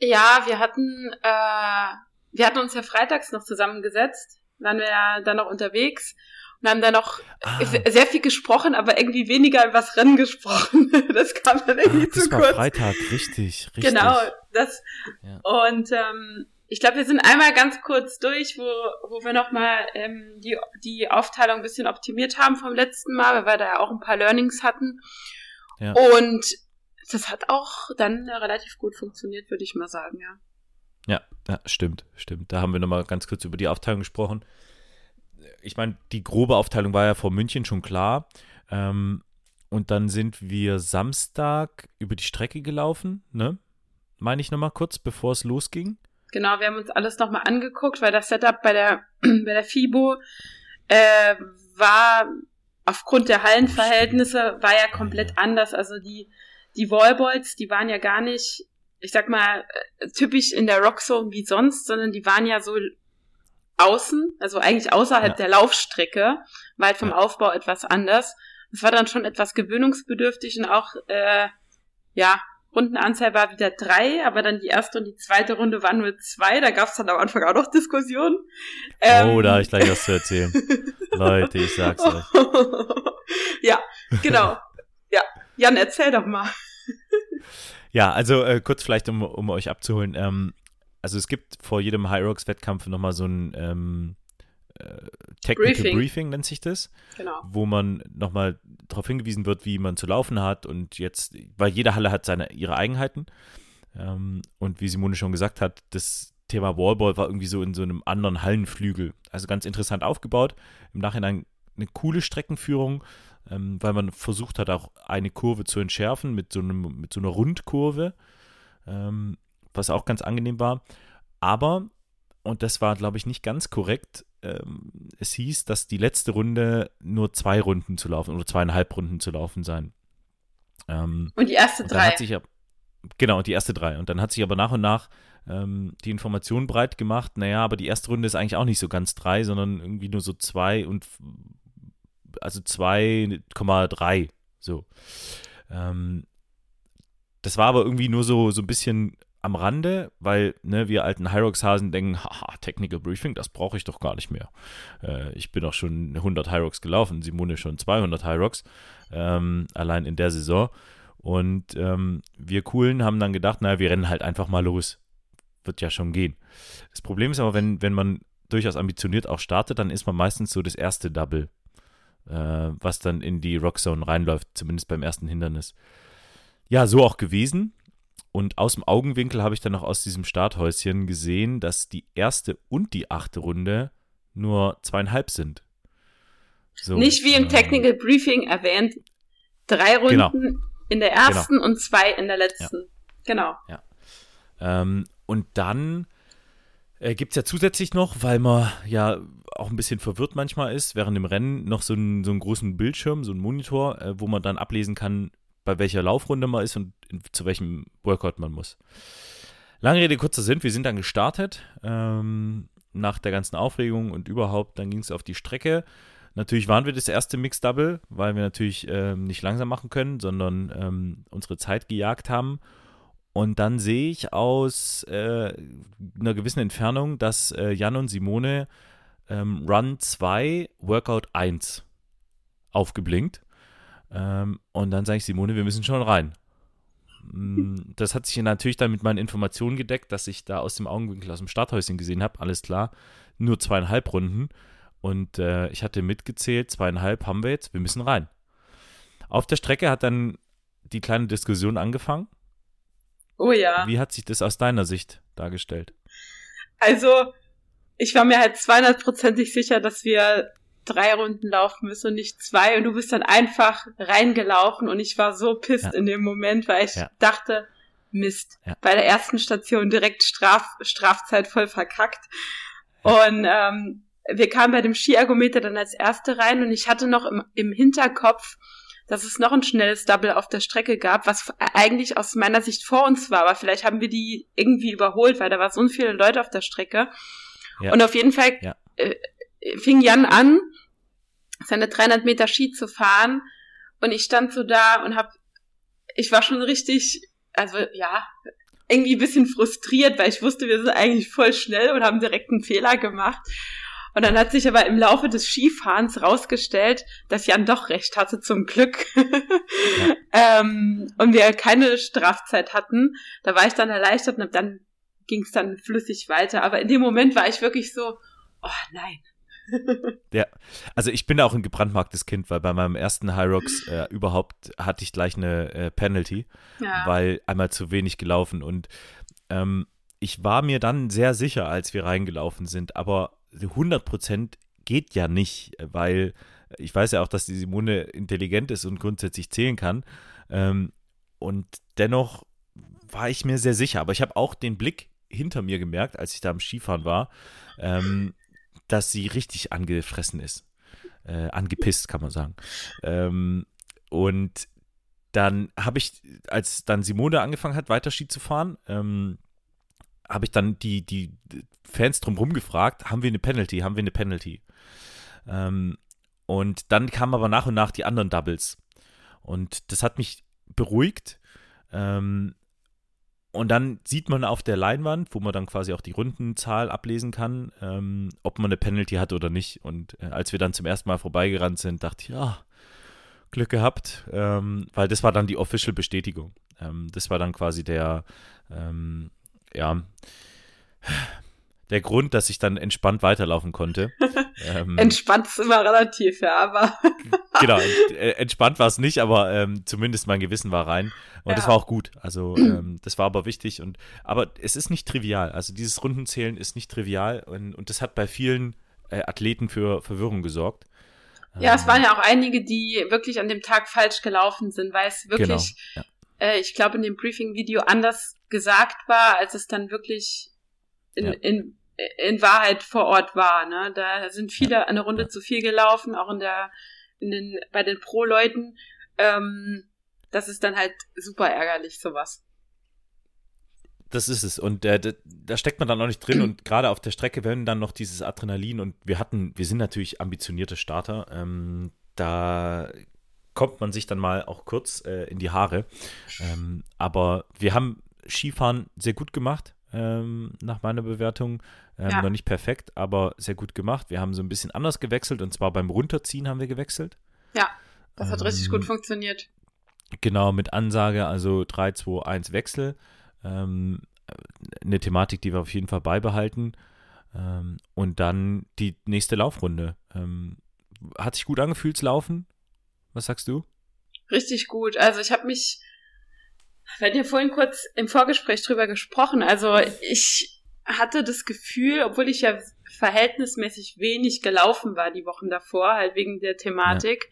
Ja, wir hatten äh, wir hatten uns ja freitags noch zusammengesetzt, waren wir ja dann noch unterwegs und haben dann noch ah. sehr viel gesprochen, aber irgendwie weniger über das Rennen (laughs) gesprochen. das kam dann irgendwie Ach, zu war kurz. Freitag, richtig, richtig. Genau, das. Ja. Und ähm, ich glaube, wir sind einmal ganz kurz durch, wo, wo wir nochmal ähm, die, die Aufteilung ein bisschen optimiert haben vom letzten Mal, weil wir da ja auch ein paar Learnings hatten. Ja. Und das hat auch dann relativ gut funktioniert, würde ich mal sagen, ja. Ja, ja, stimmt, stimmt. Da haben wir nochmal ganz kurz über die Aufteilung gesprochen ich meine, die grobe Aufteilung war ja vor München schon klar. Ähm, und dann sind wir Samstag über die Strecke gelaufen, ne? Meine ich nochmal kurz, bevor es losging. Genau, wir haben uns alles nochmal angeguckt, weil das Setup bei der, (clears throat) bei der FIBO äh, war aufgrund der Hallenverhältnisse war ja komplett anders. Also die, die Wallballs, die waren ja gar nicht, ich sag mal, äh, typisch in der Rockzone wie sonst, sondern die waren ja so außen, also eigentlich außerhalb ja. der Laufstrecke, war halt vom ja. Aufbau etwas anders. Es war dann schon etwas gewöhnungsbedürftig und auch, äh, ja, Rundenanzahl war wieder drei, aber dann die erste und die zweite Runde waren nur zwei. Da gab es dann am Anfang auch noch Diskussionen. Ähm, oh, da habe ich gleich was zu erzählen. (laughs) Leute, ich sag's euch. (laughs) ja, genau. Ja, Jan, erzähl doch mal. (laughs) ja, also äh, kurz vielleicht, um, um euch abzuholen. Ähm, also es gibt vor jedem High Rocks Wettkampf nochmal so ein ähm, äh, Technical Briefing. Briefing. nennt sich das, genau. wo man nochmal darauf hingewiesen wird, wie man zu laufen hat und jetzt, weil jede Halle hat seine ihre Eigenheiten ähm, und wie Simone schon gesagt hat, das Thema Wallball war irgendwie so in so einem anderen Hallenflügel, also ganz interessant aufgebaut. Im Nachhinein eine coole Streckenführung, ähm, weil man versucht hat, auch eine Kurve zu entschärfen mit so, einem, mit so einer Rundkurve. Ähm, was auch ganz angenehm war. Aber, und das war, glaube ich, nicht ganz korrekt, ähm, es hieß, dass die letzte Runde nur zwei Runden zu laufen oder zweieinhalb Runden zu laufen sein. Ähm, und die erste und drei. Sich, genau, die erste drei. Und dann hat sich aber nach und nach ähm, die Information breit gemacht, naja, aber die erste Runde ist eigentlich auch nicht so ganz drei, sondern irgendwie nur so zwei und also 2,3 so. Ähm, das war aber irgendwie nur so, so ein bisschen am Rande, weil ne, wir alten Hyrox-Hasen denken, haha, Technical Briefing, das brauche ich doch gar nicht mehr. Äh, ich bin auch schon 100 Hyrox gelaufen, Simone schon 200 Hyrox, ähm, allein in der Saison. Und ähm, wir Coolen haben dann gedacht, naja, wir rennen halt einfach mal los. Wird ja schon gehen. Das Problem ist aber, wenn, wenn man durchaus ambitioniert auch startet, dann ist man meistens so das erste Double, äh, was dann in die Rockzone reinläuft, zumindest beim ersten Hindernis. Ja, so auch gewesen. Und aus dem Augenwinkel habe ich dann noch aus diesem Starthäuschen gesehen, dass die erste und die achte Runde nur zweieinhalb sind. So, Nicht wie im ähm, Technical Briefing erwähnt, drei Runden genau. in der ersten genau. und zwei in der letzten. Ja. Genau. Ja. Ähm, und dann äh, gibt es ja zusätzlich noch, weil man ja auch ein bisschen verwirrt manchmal ist, während dem Rennen noch so einen, so einen großen Bildschirm, so einen Monitor, äh, wo man dann ablesen kann, bei welcher Laufrunde man ist und zu welchem Workout man muss. Lange Rede, kurzer Sinn, wir sind dann gestartet ähm, nach der ganzen Aufregung und überhaupt, dann ging es auf die Strecke. Natürlich waren wir das erste Mix Double, weil wir natürlich ähm, nicht langsam machen können, sondern ähm, unsere Zeit gejagt haben. Und dann sehe ich aus äh, einer gewissen Entfernung, dass äh, Jan und Simone ähm, Run 2, Workout 1 aufgeblinkt. Ähm, und dann sage ich, Simone, wir müssen schon rein. Mm, das hat sich natürlich dann mit meinen Informationen gedeckt, dass ich da aus dem Augenwinkel aus dem Starthäuschen gesehen habe, alles klar, nur zweieinhalb Runden. Und äh, ich hatte mitgezählt, zweieinhalb haben wir jetzt, wir müssen rein. Auf der Strecke hat dann die kleine Diskussion angefangen. Oh ja. Wie hat sich das aus deiner Sicht dargestellt? Also, ich war mir halt 200%ig sicher, dass wir drei Runden laufen müssen und nicht zwei. Und du bist dann einfach reingelaufen und ich war so pisst ja. in dem Moment, weil ich ja. dachte, Mist, ja. bei der ersten Station direkt Straf, Strafzeit voll verkackt. Und ähm, wir kamen bei dem Skiergometer dann als erste rein und ich hatte noch im, im Hinterkopf dass es noch ein schnelles Double auf der Strecke gab, was eigentlich aus meiner Sicht vor uns war, aber vielleicht haben wir die irgendwie überholt, weil da waren so viele Leute auf der Strecke. Ja. Und auf jeden Fall ja. äh, fing Jan an, seine 300 Meter Ski zu fahren und ich stand so da und hab, ich war schon richtig, also ja, irgendwie ein bisschen frustriert, weil ich wusste, wir sind eigentlich voll schnell und haben direkt einen Fehler gemacht. Und dann hat sich aber im Laufe des Skifahrens rausgestellt, dass Jan doch recht hatte, zum Glück. Ja. (laughs) ähm, und wir keine Strafzeit hatten. Da war ich dann erleichtert und dann ging es dann flüssig weiter. Aber in dem Moment war ich wirklich so, oh nein, (laughs) ja, also ich bin auch ein gebrandmarktes Kind, weil bei meinem ersten High Rocks äh, überhaupt hatte ich gleich eine äh, Penalty, ja. weil einmal zu wenig gelaufen und ähm, ich war mir dann sehr sicher, als wir reingelaufen sind, aber 100 Prozent geht ja nicht, weil ich weiß ja auch, dass die Simone intelligent ist und grundsätzlich zählen kann ähm, und dennoch war ich mir sehr sicher, aber ich habe auch den Blick hinter mir gemerkt, als ich da am Skifahren war. Ähm, dass sie richtig angefressen ist. Äh, angepisst, kann man sagen. Ähm, und dann habe ich, als dann Simone angefangen hat, weiter Ski zu fahren, ähm, habe ich dann die, die Fans drumherum gefragt, haben wir eine Penalty, haben wir eine Penalty? Ähm, und dann kamen aber nach und nach die anderen Doubles. Und das hat mich beruhigt, ähm, und dann sieht man auf der Leinwand, wo man dann quasi auch die Rundenzahl ablesen kann, ähm, ob man eine Penalty hat oder nicht. Und äh, als wir dann zum ersten Mal vorbeigerannt sind, dachte ich, ja, Glück gehabt, ähm, weil das war dann die official Bestätigung. Ähm, das war dann quasi der, ähm, ja, der Grund, dass ich dann entspannt weiterlaufen konnte. (laughs) ähm, entspannt ist immer relativ, ja, aber. genau, äh, entspannt war es nicht, aber ähm, zumindest mein Gewissen war rein. Und ja. das war auch gut. Also ähm, das war aber wichtig. Und aber es ist nicht trivial. Also dieses Rundenzählen ist nicht trivial und, und das hat bei vielen äh, Athleten für Verwirrung gesorgt. Ja, es waren ja auch einige, die wirklich an dem Tag falsch gelaufen sind, weil es wirklich, genau, ja. äh, ich glaube, in dem Briefing-Video anders gesagt war, als es dann wirklich in, ja. in in Wahrheit vor Ort war. Ne? Da sind viele eine Runde zu viel gelaufen, auch in der, in den, bei den Pro-Leuten. Ähm, das ist dann halt super ärgerlich, sowas. Das ist es. Und äh, da, da, steckt man dann auch nicht drin. Und gerade auf der Strecke, wenn dann noch dieses Adrenalin und wir hatten, wir sind natürlich ambitionierte Starter, ähm, da kommt man sich dann mal auch kurz äh, in die Haare. Ähm, aber wir haben Skifahren sehr gut gemacht ähm, nach meiner Bewertung. Ähm, ja. Noch nicht perfekt, aber sehr gut gemacht. Wir haben so ein bisschen anders gewechselt und zwar beim Runterziehen haben wir gewechselt. Ja, das hat ähm, richtig gut funktioniert. Genau, mit Ansage, also 3, 2, 1 Wechsel. Ähm, eine Thematik, die wir auf jeden Fall beibehalten. Ähm, und dann die nächste Laufrunde. Ähm, hat sich gut angefühlt zu laufen? Was sagst du? Richtig gut. Also ich habe mich wir hatten ja vorhin kurz im Vorgespräch drüber gesprochen. Also ich hatte das Gefühl, obwohl ich ja verhältnismäßig wenig gelaufen war die Wochen davor, halt wegen der Thematik,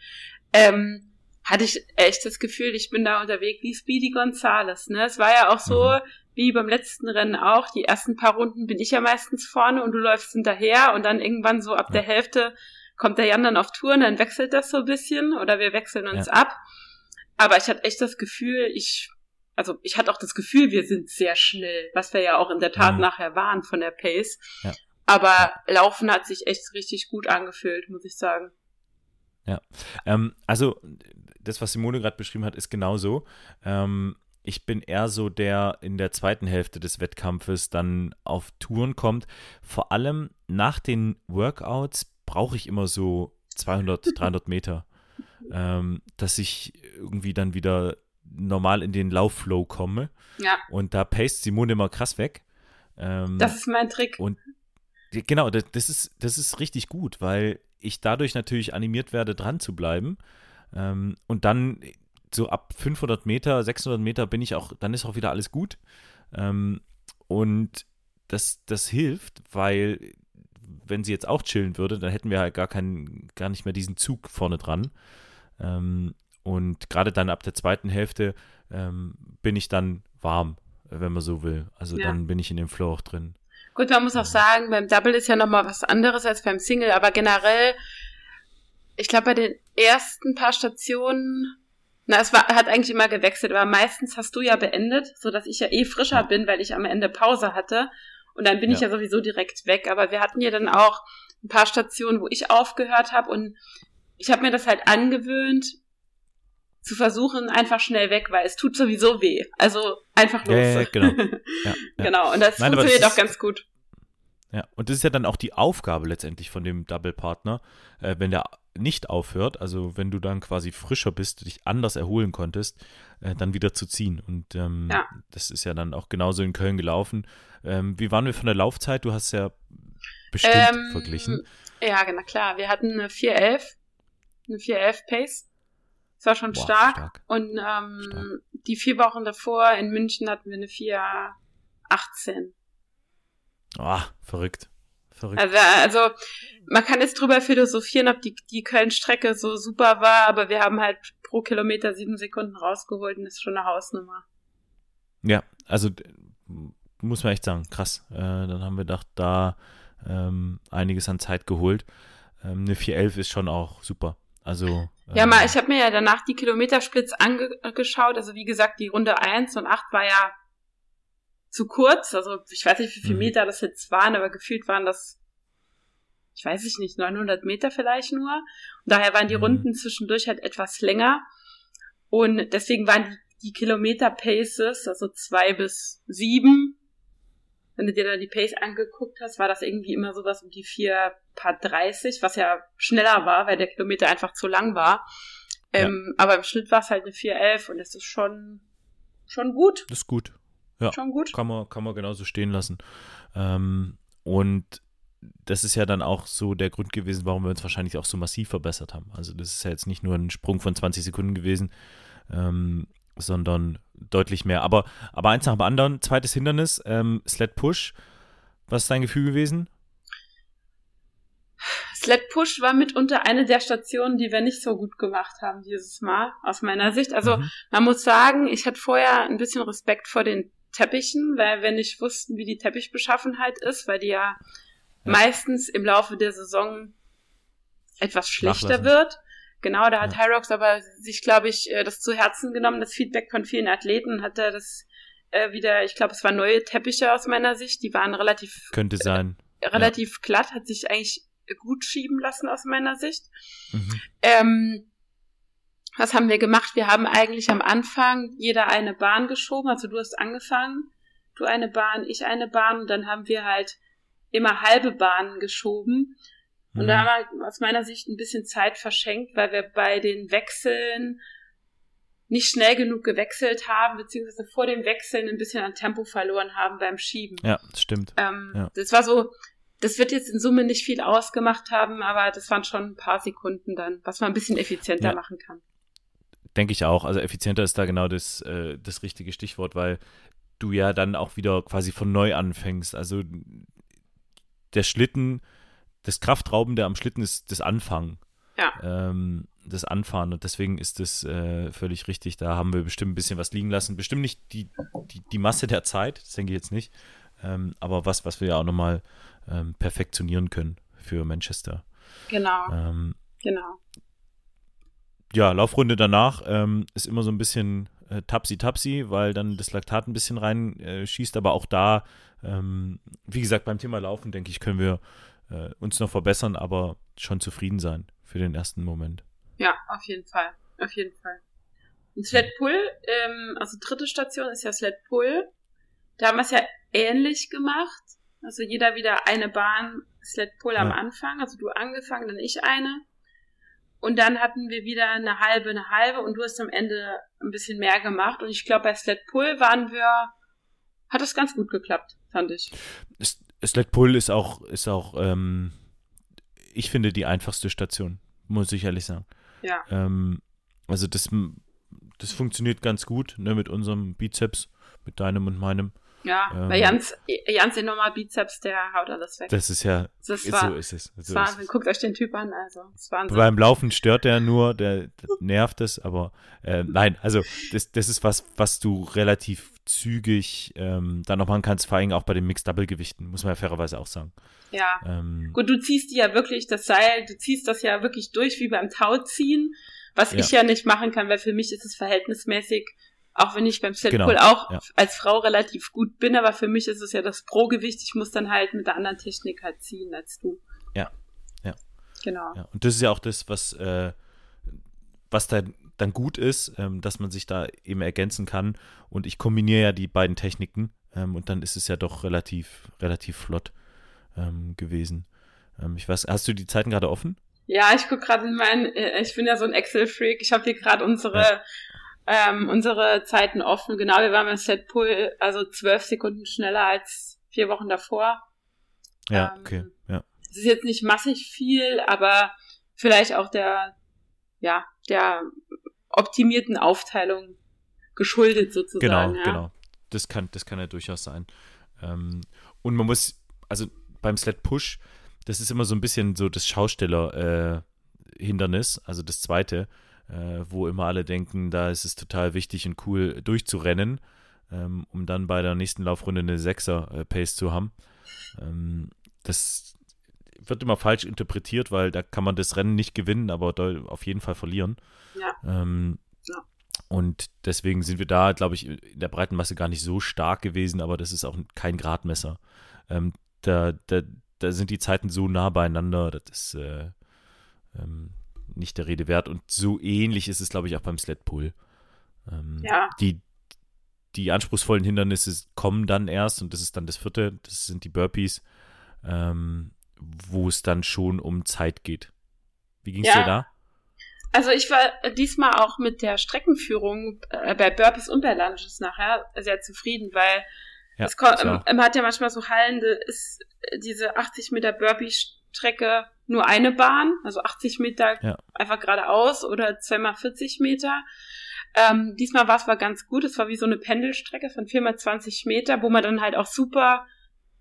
ja. ähm, hatte ich echt das Gefühl, ich bin da unterwegs wie Speedy Gonzales. Ne? Es war ja auch so, mhm. wie beim letzten Rennen auch, die ersten paar Runden bin ich ja meistens vorne und du läufst hinterher und dann irgendwann so ab ja. der Hälfte kommt der Jan dann auf Touren, dann wechselt das so ein bisschen oder wir wechseln uns ja. ab. Aber ich hatte echt das Gefühl, ich also ich hatte auch das Gefühl, wir sind sehr schnell, was wir ja auch in der Tat mhm. nachher waren von der Pace. Ja. Aber Laufen hat sich echt richtig gut angefühlt, muss ich sagen. Ja, ähm, also das, was Simone gerade beschrieben hat, ist genau so. Ähm, ich bin eher so der in der zweiten Hälfte des Wettkampfes dann auf Touren kommt. Vor allem nach den Workouts brauche ich immer so 200, 300 (laughs) Meter, ähm, dass ich irgendwie dann wieder normal in den Laufflow komme. Ja. Und da paste Simone immer krass weg. Ähm, das ist mein Trick. Und genau, das, das, ist, das ist richtig gut, weil ich dadurch natürlich animiert werde, dran zu bleiben. Ähm, und dann so ab 500 Meter, 600 Meter bin ich auch, dann ist auch wieder alles gut. Ähm, und das, das hilft, weil wenn sie jetzt auch chillen würde, dann hätten wir halt gar keinen, gar nicht mehr diesen Zug vorne dran. Ähm, und gerade dann ab der zweiten Hälfte ähm, bin ich dann warm, wenn man so will. Also ja. dann bin ich in dem Flow auch drin. Gut, man muss auch sagen, beim Double ist ja nochmal was anderes als beim Single, aber generell, ich glaube, bei den ersten paar Stationen Na, es war, hat eigentlich immer gewechselt, aber meistens hast du ja beendet, so dass ich ja eh frischer bin, weil ich am Ende Pause hatte. Und dann bin ja. ich ja sowieso direkt weg. Aber wir hatten ja dann auch ein paar Stationen, wo ich aufgehört habe und ich habe mir das halt angewöhnt, zu versuchen, einfach schnell weg, weil es tut sowieso weh. Also einfach los. Ja, (laughs) ja, genau. Ja, genau. Und das Nein, funktioniert das auch ganz gut. Ja, und das ist ja dann auch die Aufgabe letztendlich von dem Double-Partner, äh, wenn der nicht aufhört, also wenn du dann quasi frischer bist, dich anders erholen konntest, äh, dann wieder zu ziehen. Und ähm, ja. das ist ja dann auch genauso in Köln gelaufen. Ähm, wie waren wir von der Laufzeit? Du hast ja bestimmt ähm, verglichen. Ja, genau, klar. Wir hatten eine 411, eine 411 Pace. Das war schon Boah, stark. stark. Und ähm, stark. die vier Wochen davor in München hatten wir eine 418. Ah, verrückt. Verrückt. Also, also, man kann jetzt drüber philosophieren, ob die, die Köln-Strecke so super war, aber wir haben halt pro Kilometer sieben Sekunden rausgeholt und das ist schon eine Hausnummer. Ja, also muss man echt sagen, krass. Äh, dann haben wir gedacht, da ähm, einiges an Zeit geholt. Ähm, eine 411 ist schon auch super. Also. Ja, ähm, mal, ich habe mir ja danach die Kilometersplits angeschaut. Also wie gesagt, die Runde 1 und 8 war ja zu kurz. Also ich weiß nicht, wie viele mhm. Meter das jetzt waren, aber gefühlt waren das, ich weiß ich nicht, 900 Meter vielleicht nur. Und daher waren die mhm. Runden zwischendurch halt etwas länger. Und deswegen waren die, die Kilometer-Paces, also zwei bis sieben, wenn du dir da die Pace angeguckt hast, war das irgendwie immer sowas um die vier paar 30, was ja schneller war, weil der Kilometer einfach zu lang war. Ähm, ja. Aber im Schnitt war es halt eine 411 und das ist schon, schon gut. Das ist gut. Ja, schon gut. Kann man, kann man genauso stehen lassen. Ähm, und das ist ja dann auch so der Grund gewesen, warum wir uns wahrscheinlich auch so massiv verbessert haben. Also das ist ja jetzt nicht nur ein Sprung von 20 Sekunden gewesen, ähm, sondern deutlich mehr. Aber, aber eins nach dem anderen, zweites Hindernis, ähm, Sled Push. Was ist dein Gefühl gewesen? Sled Push war mitunter eine der Stationen, die wir nicht so gut gemacht haben dieses Mal, aus meiner Sicht. Also mhm. man muss sagen, ich hatte vorher ein bisschen Respekt vor den Teppichen, weil wir nicht wussten, wie die Teppichbeschaffenheit ist, weil die ja, ja. meistens im Laufe der Saison etwas schlechter wird. Genau, da hat ja. Hyrox aber sich, glaube ich, äh, das zu Herzen genommen, das Feedback von vielen Athleten, hat er das äh, wieder, ich glaube, es waren neue Teppiche aus meiner Sicht, die waren relativ könnte sein äh, relativ ja. glatt, hat sich eigentlich gut schieben lassen aus meiner Sicht. Mhm. Ähm, was haben wir gemacht? Wir haben eigentlich am Anfang jeder eine Bahn geschoben. Also du hast angefangen, du eine Bahn, ich eine Bahn und dann haben wir halt immer halbe Bahnen geschoben. Und mhm. da haben wir aus meiner Sicht ein bisschen Zeit verschenkt, weil wir bei den Wechseln nicht schnell genug gewechselt haben, beziehungsweise vor dem Wechseln ein bisschen an Tempo verloren haben beim Schieben. Ja, das stimmt. Ähm, ja. Das war so, das wird jetzt in Summe nicht viel ausgemacht haben, aber das waren schon ein paar Sekunden dann, was man ein bisschen effizienter ja. machen kann. Denke ich auch. Also effizienter ist da genau das, äh, das richtige Stichwort, weil du ja dann auch wieder quasi von neu anfängst. Also der Schlitten, das Kraftraubende am Schlitten ist das Anfangen. Ja. Ähm, das Anfahren und deswegen ist das äh, völlig richtig. Da haben wir bestimmt ein bisschen was liegen lassen. Bestimmt nicht die, die, die Masse der Zeit, das denke ich jetzt nicht. Ähm, aber was, was wir ja auch nochmal ähm, perfektionieren können für Manchester. Genau. Ähm, genau ja, Laufrunde danach ähm, ist immer so ein bisschen äh, tapsi-tapsi, weil dann das Laktat ein bisschen reinschießt. Äh, aber auch da, ähm, wie gesagt, beim Thema Laufen, denke ich, können wir äh, uns noch verbessern, aber schon zufrieden sein für den ersten Moment. Ja, auf jeden Fall. Auf jeden Fall. Und Sled Pull, ähm, also dritte Station ist ja Sled Pull. Da haben wir es ja ähnlich gemacht. Also jeder wieder eine Bahn Sled Pull ja. am Anfang. Also du angefangen, dann ich eine. Und dann hatten wir wieder eine halbe, eine halbe und du hast am Ende ein bisschen mehr gemacht. Und ich glaube, bei Sled Pull waren wir, hat das ganz gut geklappt, fand ich. Sled Pull ist auch, ist auch, ähm, ich finde, die einfachste Station, muss ich ehrlich sagen. Ja. Ähm, also das, das funktioniert ganz gut, ne, mit unserem Bizeps, mit deinem und meinem. Ja, ähm, bei Jans, Jans enormer Bizeps, der haut alles weg. Das ist ja, das war, so ist es. So Wahnsinn. Ist Guckt euch den Typ an, also. Beim Laufen stört er nur, der, der nervt es, aber äh, nein, also das, das ist was, was du relativ zügig ähm, dann noch machen kannst, vor allem auch bei den Mixed-Double-Gewichten, muss man ja fairerweise auch sagen. Ja. Ähm, Gut, du ziehst die ja wirklich, das Seil, du ziehst das ja wirklich durch wie beim Tauziehen Was Ja. ich ja nicht machen kann, weil für mich ist es verhältnismäßig, auch wenn ich beim Setpool Genau, auch ja. als Frau relativ gut bin, aber für mich ist es ja das Pro-Gewicht. Ich muss dann halt mit der anderen Technik halt ziehen als du. Ja, ja. Genau. Ja, und das ist ja auch das, was, äh, was dann, dann gut ist, ähm, dass man sich da eben ergänzen kann. Und ich kombiniere ja die beiden Techniken ähm, und dann ist es ja doch relativ, relativ flott ähm, gewesen. Ähm, ich weiß, hast du die Zeiten gerade offen? Ja, ich guck gerade in meinen, äh, ich bin ja so ein Excel-Freak. Ich habe hier gerade unsere, ähm, unsere Zeiten offen. Genau, wir waren beim Setpool, also zwölf Sekunden schneller als vier Wochen davor. Ja, Ähm, okay, ja. Es ist jetzt nicht massig viel, aber vielleicht auch der, ja, der optimierten Aufteilung geschuldet sozusagen. Genau, ja. genau. Das kann, das kann ja durchaus sein. Ähm, und man muss, also beim Sled Push, das ist immer so ein bisschen so das Schausteller-Hindernis, also das zweite, äh, wo immer alle denken, da ist es total wichtig und cool durchzurennen, ähm, um dann bei der nächsten Laufrunde eine Sechser-Pace zu haben. Ähm, das wird immer falsch interpretiert, weil da kann man das Rennen nicht gewinnen, aber auf jeden Fall verlieren. Ja. Ähm, Ja. Und deswegen sind wir da, glaube ich, in der breiten Masse gar nicht so stark gewesen, aber das ist auch kein Gradmesser. Ähm, da, da, da sind die Zeiten so nah beieinander, das ist äh, ähm, nicht der Rede wert. Und so ähnlich ist es, glaube ich, auch beim Sledpool. Ähm, Ja. Die, die anspruchsvollen Hindernisse kommen dann erst und das ist dann das vierte, das sind die Burpees, ähm, wo es dann schon um Zeit geht. Wie ging es Ja. dir da? Also ich war diesmal auch mit der Streckenführung äh, bei Burpees und bei Lunges nachher sehr zufrieden, weil Ja, es auch. ähm, man hat ja manchmal so Hallen, da ist diese 80 Meter Burpee-Strecke nur eine Bahn, also 80 Meter Ja. einfach geradeaus oder zweimal 40 Meter. Ähm, diesmal war es war ganz gut, es war wie so eine Pendelstrecke von 4 mal 20 Meter, wo man dann halt auch super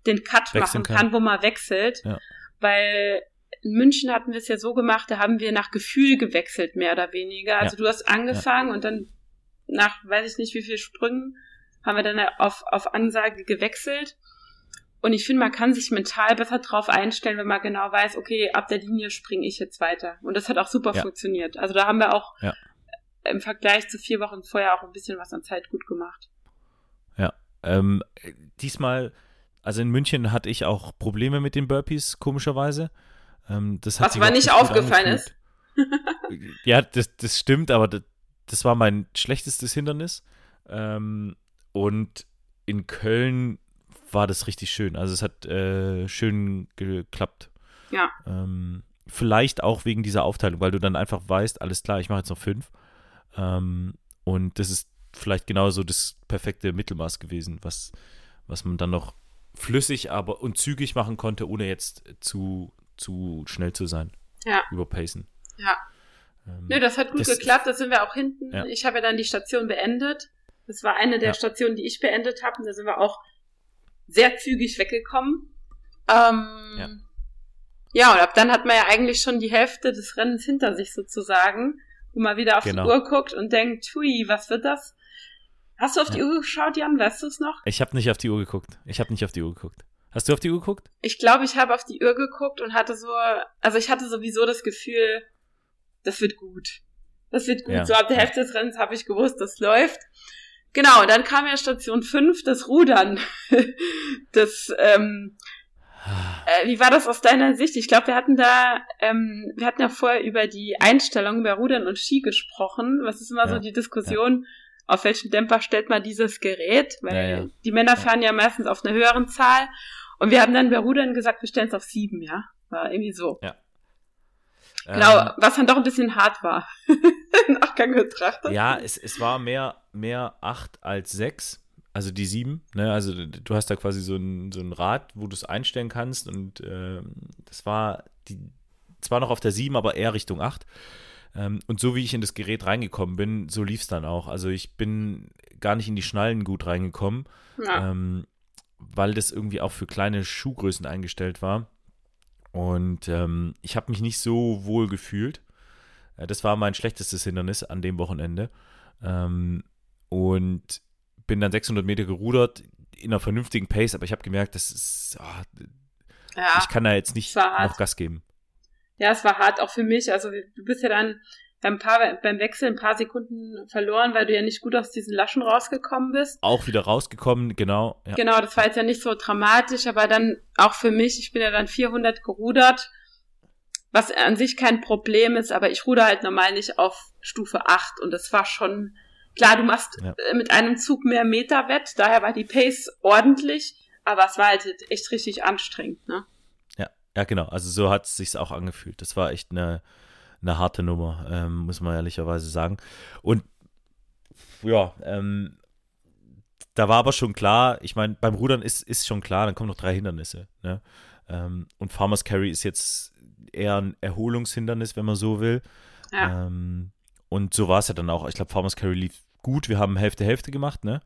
den Cut Wechseln machen kann, kann. wo man wechselt. Ja. Weil in München hatten wir es ja so gemacht, da haben wir nach Gefühl gewechselt, mehr oder weniger. Also Ja. du hast angefangen und dann nach weiß ich nicht wie viel Sprüngen haben wir dann auf, auf Ansage gewechselt. Und ich finde, man kann sich mental besser drauf einstellen, wenn man genau weiß, okay, ab der Linie springe ich jetzt weiter. Und das hat auch super Ja. funktioniert. Also da haben wir auch Ja. im Vergleich zu vier Wochen vorher auch ein bisschen was an Zeit gut gemacht. Ähm, diesmal, also in München hatte ich auch Probleme mit den Burpees, komischerweise. Ähm, das hat Was auch nicht aufgefallen angefühlt. (laughs) ja, das, das stimmt, aber das, das war mein schlechtestes Hindernis. Ähm, und in Köln war das richtig schön. Also es hat äh, schön geklappt. Ja. Ähm, vielleicht auch wegen dieser Aufteilung, weil du dann einfach weißt, alles klar, ich mache jetzt noch fünf. Ähm, und das ist vielleicht genauso das perfekte Mittelmaß gewesen, was, was man dann noch flüssig aber und zügig machen konnte, ohne jetzt zu, zu schnell zu sein. Ja. Überpacen. Ja. Ähm, Nö, das hat gut Das- geklappt, da sind wir auch hinten. Ja. Ich habe ja dann die Station beendet. Das war eine der Ja. Stationen, die ich beendet habe. Und da sind wir auch sehr zügig weggekommen. Ähm, Ja. ja. und ab dann hat man ja eigentlich schon die Hälfte des Rennens hinter sich sozusagen, wo man wieder auf Genau. die Uhr guckt und denkt, hui, was wird das? Hast du auf die Ja. Uhr geschaut, Jan? Weißt du es noch? ich habe nicht auf die Uhr geguckt. Ich habe nicht auf die Uhr geguckt. Hast du auf die Uhr geguckt? Ich glaube, ich habe auf die Uhr geguckt und hatte so, also ich hatte sowieso das Gefühl, das wird gut. Das wird gut. Ja. So ab der. Hälfte des Rennens habe ich gewusst, das läuft. Genau, dann kam ja Station 5, das Rudern. (laughs) das, ähm, äh, wie war das aus deiner Sicht? Ich glaube, wir hatten da, ähm, wir hatten ja vorher über die Einstellung bei Rudern und Ski gesprochen. Was ist immer so Ja. die Diskussion, auf welchen Dämpfer stellt man dieses Gerät? Weil Ja, ja. die Männer Ja. fahren ja meistens auf einer höheren Zahl. Und wir haben dann bei Rudern gesagt, wir stellen es auf sieben, ja? War irgendwie so. Genau, Ähm, was dann doch ein bisschen hart war. (laughs) Nachgang betrachtet. Ja, es, es war mehr, mehr 8 als 6, also die 7. Ne? Also du hast da quasi so ein, so ein Rad, wo du es einstellen kannst und ähm, das war die, zwar noch auf der 7, aber eher Richtung 8. Ähm, und so wie ich in das Gerät reingekommen bin, so lief es dann auch. Also ich bin gar nicht in die Schnallen gut reingekommen, Ja. ähm, weil das irgendwie auch für kleine Schuhgrößen eingestellt war. Und ähm, ich habe mich nicht so wohl gefühlt. Äh, Das war mein schlechtestes Hindernis an dem Wochenende. Ähm, und bin dann 600 Meter gerudert in einer vernünftigen Pace, aber ich habe gemerkt, das ist, ah, ja. ich kann da jetzt nicht hart. noch Gas geben. Ja, es war hart auch für mich. Also du bist ja dann beim, paar, beim Wechsel ein paar Sekunden verloren, weil du ja nicht gut aus diesen Laschen rausgekommen bist. Auch wieder rausgekommen, genau. Ja. Genau, das war jetzt ja nicht so dramatisch, aber dann auch für mich, ich bin ja dann 400 gerudert, was an sich kein Problem ist, aber ich ruder halt normal nicht auf Stufe 8 und das war schon, klar, du machst ja. Äh, mit einem Zug mehr Meter wett, daher war die Pace ordentlich, aber es war halt echt richtig anstrengend, ne? Ja, ja, genau, also so hat es sich auch angefühlt. Das war echt eine eine harte Nummer, ähm, muss man ehrlicherweise sagen. Und ja, ähm, da war aber schon klar, ich meine, beim Rudern ist, ist schon klar, dann kommen noch drei Hindernisse. Ne? Ähm, und Farmers Carry ist jetzt eher ein Erholungshindernis, wenn man so will. Ja. Ähm, und so war es ja dann auch. Ich glaube, Farmers Carry lief gut. Wir haben Hälfte, Hälfte gemacht, ne?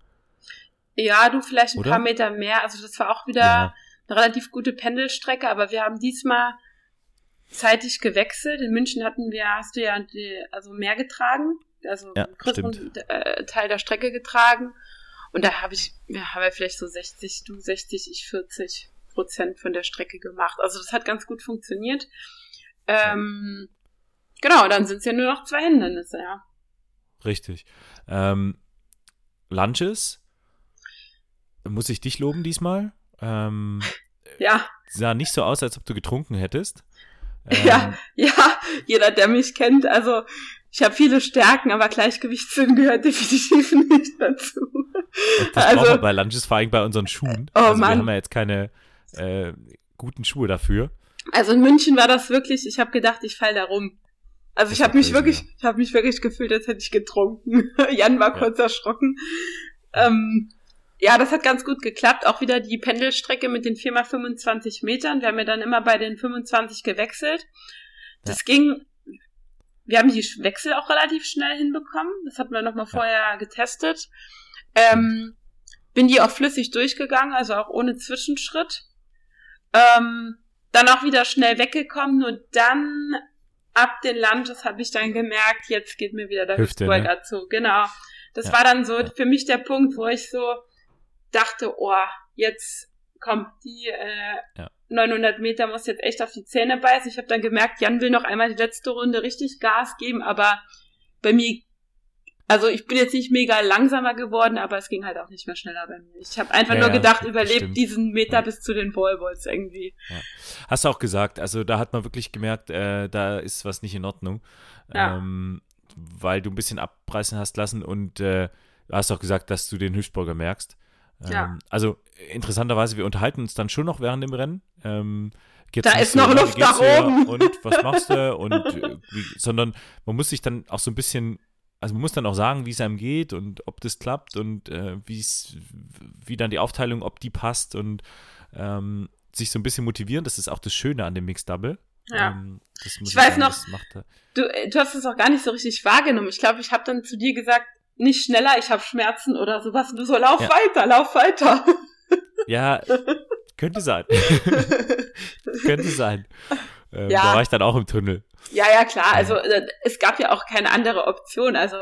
Ja, du vielleicht ein Oder? paar Meter mehr. Also das war auch wieder ja. eine relativ gute Pendelstrecke, aber wir haben diesmal zeitig gewechselt. In München hatten wir, hast du ja die, also mehr getragen, also ja, größeren äh, Teil der Strecke getragen. Und da habe ich, ja, haben wir vielleicht so 60, du 60, ich 40 Prozent von der Strecke gemacht. Also das hat ganz gut funktioniert. Ähm, genau, dann sind es ja nur noch zwei Hindernisse, ja. Richtig. Ähm, Lunches, muss ich dich loben diesmal? Ähm, (laughs) ja. Sah nicht so aus, als ob du getrunken hättest. (laughs) Ähm, ja, ja, jeder, der mich kennt, also ich habe viele Stärken, aber Gleichgewichtssinn gehört definitiv (laughs) nicht dazu. Das also, brauchen wir bei Lunges, vor allem bei unseren Schuhen. Oh, also Mann. wir haben ja jetzt keine äh, guten Schuhe dafür. Also in München war das wirklich, ich habe gedacht, ich fall da rum. Also ich habe mich wirklich, ich habe mich wirklich gefühlt, als hätte ich getrunken. (laughs) Jan war ja. kurz erschrocken. Ähm, ja, das hat ganz gut geklappt. Auch wieder die Pendelstrecke mit den 4x25 Metern. Wir haben ja dann immer bei den 25 gewechselt. Das ja. ging, wir haben die Wechsel auch relativ schnell hinbekommen. Das hatten wir nochmal ja. vorher getestet. Ähm, bin die auch flüssig durchgegangen, also auch ohne Zwischenschritt. Ähm, dann auch wieder schnell weggekommen, nur dann ab den Lunges habe ich dann gemerkt, jetzt geht mir wieder der Hüfte, Hüftbeuger ne? zu. Genau. Das ja. war dann so für mich der Punkt, wo ich so, dachte, oh, jetzt kommt die äh, ja. 900 Meter muss jetzt echt auf die Zähne beißen. Ich habe dann gemerkt, Jan will noch einmal die letzte Runde richtig Gas geben, aber bei mir, also ich bin jetzt nicht mega langsamer geworden, aber es ging halt auch nicht mehr schneller bei mir. Ich habe einfach ja, nur gedacht, ja, überlebt diesen Meter ja. bis zu den Ballballs irgendwie. Hast du auch gesagt, also da hat man wirklich gemerkt, äh, da ist was nicht in Ordnung, ähm, weil du ein bisschen abreißen hast lassen und äh, du hast auch gesagt, dass du den Hüftburger merkst. Ja. Ähm, also interessanterweise, wir unterhalten uns dann schon noch während dem Rennen. Ähm, da ist noch Luft nach oben. Und was machst du? (laughs) Und äh, sondern man muss sich dann auch so ein bisschen, also man muss dann auch sagen, wie es einem geht und ob das klappt und äh, wie dann die Aufteilung, ob die passt und ähm, sich so ein bisschen motivieren. Das ist auch das Schöne an dem Mixed Double. Ja. Ähm, ich weiß sagen, noch, du, du hast es auch gar nicht so richtig wahrgenommen. Ich glaube, ich habe dann zu dir gesagt, nicht schneller, ich habe Schmerzen oder sowas. Und du so, lauf ja. weiter, lauf weiter. (laughs) Ja, könnte sein. (laughs) könnte sein. Ähm, ja. Da war ich dann auch im Tunnel. Ja, ja, klar. Also äh, es gab ja auch keine andere Option. Also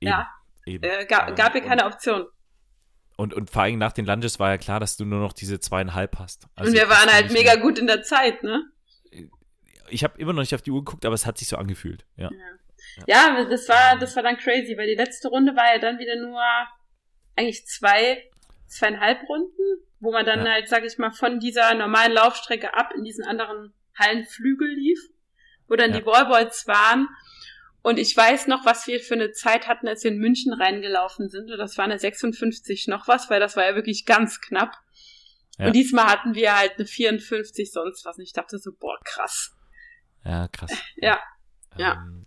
eben, ja, eben. Äh, gab, gab ja keine Option. Und, und vor allem nach den Lunges war ja klar, dass du nur noch diese zweieinhalb hast. Also und wir waren halt mega gut in der Zeit, ne? Ich habe immer noch nicht auf die Uhr geguckt, aber es hat sich so angefühlt. Ja. ja. Ja. das war, das war dann crazy, weil die letzte Runde war ja dann wieder nur eigentlich zwei, zweieinhalb Runden, wo man dann ja. halt, sag ich mal, von dieser normalen Laufstrecke ab in diesen anderen Hallenflügel lief, wo dann ja. die Wallballs waren. Und ich weiß noch, was wir für eine Zeit hatten, als wir in München reingelaufen sind. Und das war eine 56 noch was, weil das war ja wirklich ganz knapp. Ja. Und diesmal hatten wir halt eine 54 sonst was. Und ich dachte so, boah, krass. Ja, krass. (laughs) Ja. Ja. Ähm,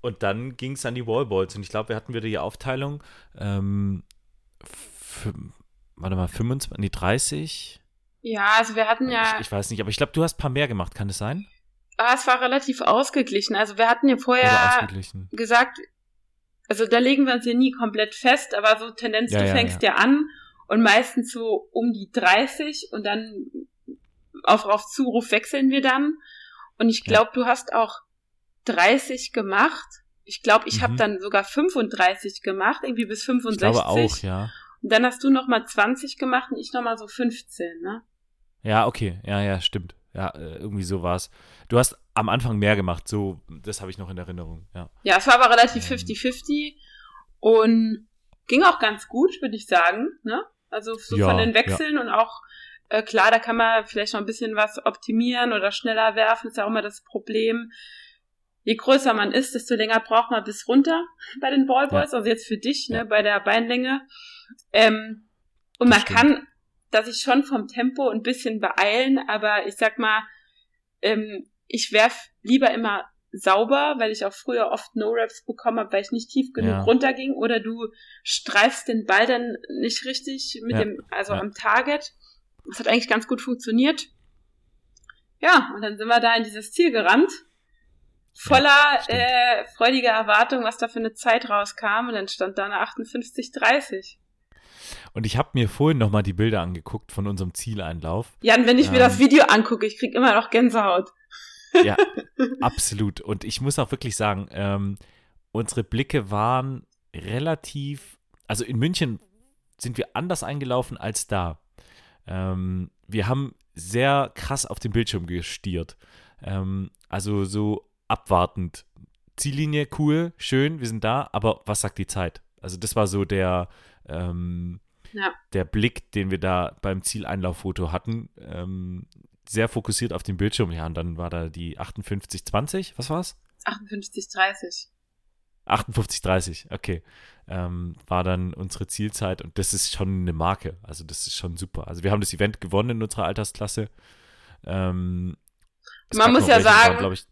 und dann ging es an die Wallballs. Und ich glaube, wir hatten wieder die Aufteilung, ähm, warte mal, 25, nee, 30? Ja, also wir hatten ja. Ich, ich weiß nicht, aber ich glaube, du hast ein paar mehr gemacht, kann es sein? Ah, es war relativ ausgeglichen. Also wir hatten ja vorher gesagt, also da legen wir uns ja nie komplett fest, aber so Tendenz, ja, du ja, fängst ja. ja an und meistens so um die 30 und dann auf, auf Zuruf wechseln wir dann. Und ich glaube, du hast auch 30 gemacht. Ich glaube, ich mhm. habe dann sogar 35 gemacht, irgendwie bis 65. Ich glaube auch, ja. Und dann hast du noch mal 20 gemacht und ich noch mal so 15, ne? Ja, okay. Ja, ja, stimmt. Ja, äh, irgendwie so war es. Du hast am Anfang mehr gemacht, so, das habe ich noch in Erinnerung, ja. Ja, es war aber relativ 50-50 ähm. und ging auch ganz gut, würde ich sagen, ne? Also so ja, von den Wechseln ja. und auch äh, klar, da kann man vielleicht noch ein bisschen was optimieren oder schneller werfen, ist ja auch immer das Problem. Je größer man ist, desto länger braucht man bis runter (laughs) bei den Ballboys, ja. also jetzt für dich, ne, bei der Beinlänge. Ähm, und man kann dass ich schon vom Tempo ein bisschen beeilen, aber ich sag mal, ähm, ich werf lieber immer sauber, weil ich auch früher oft No-Raps bekommen habe, weil ich nicht tief genug ja. runterging oder du streifst den Ball dann nicht richtig mit ja. dem, also ja. am Target. Das hat eigentlich ganz gut funktioniert. Ja, und dann sind wir da in dieses Ziel gerannt. Voller äh, freudiger Erwartung, was da für eine Zeit rauskam. Und dann stand da eine 58,30. Und ich habe mir vorhin nochmal die Bilder angeguckt von unserem Zieleinlauf. Jan, wenn ich ähm, mir das ähm, Video angucke, ich krieg immer noch Gänsehaut. Ja, absolut. Und ich muss auch wirklich sagen, ähm, unsere Blicke waren relativ, also in München sind wir anders eingelaufen als da. Ähm, wir haben sehr krass auf den Bildschirm gestiert. Ähm, also so abwartend. Ziellinie, cool, schön, wir sind da, aber was sagt die Zeit? Also das war so der, ähm, ja. der Blick, den wir da beim Zieleinlauffoto hatten. Ähm, sehr fokussiert auf den Bildschirm. Ja, und dann war da die 5820, was war's? 5830. 5830, okay. Ähm, war dann unsere Zielzeit und das ist schon eine Marke. Also das ist schon super. Also wir haben das Event gewonnen in unserer Altersklasse. Ähm, man muss ja sagen, waren, ich,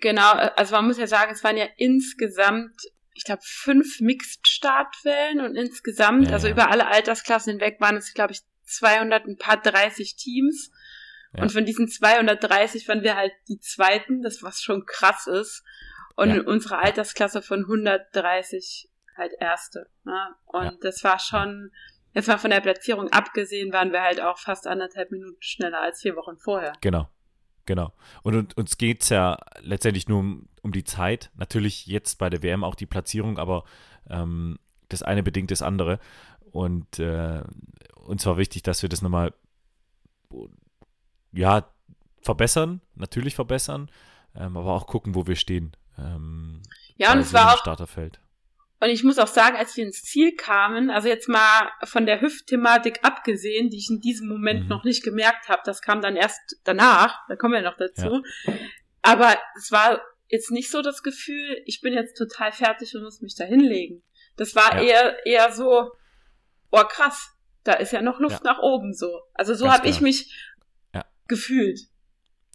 genau, also man muss ja sagen, es waren ja insgesamt, ich glaube, fünf Mixed-Startwellen und insgesamt, ja, also ja. über alle Altersklassen hinweg waren es, glaube ich, 200 ein paar 30 Teams. Und von diesen 230 waren wir halt die Zweiten, das was schon krass ist. Und ja. in unserer Altersklasse von 130 halt Erste. Ne? Und ja. das war schon, jetzt mal von der Platzierung abgesehen, waren wir halt auch fast anderthalb Minuten schneller als vier Wochen vorher. Genau. Genau. Und, und uns geht es ja letztendlich nur um, um, die Zeit. Natürlich jetzt bei der WM auch die Platzierung, aber ähm, das eine bedingt das andere. Und äh, uns war wichtig, dass wir das nochmal ja, verbessern, natürlich verbessern, ähm, aber auch gucken, wo wir stehen. Ähm, ja, und es war auch Starterfeld. Und ich muss auch sagen, als wir ins Ziel kamen, also jetzt mal von der Hüftthematik abgesehen, die ich in diesem Moment mhm. noch nicht gemerkt habe, das kam dann erst danach, da kommen wir noch dazu. Ja. Aber es war jetzt nicht so das Gefühl, ich bin jetzt total fertig und muss mich da hinlegen. Das war ja. eher, eher so, oh krass, da ist ja noch Luft ja. nach oben so. Also so habe ich genau. mich gefühlt.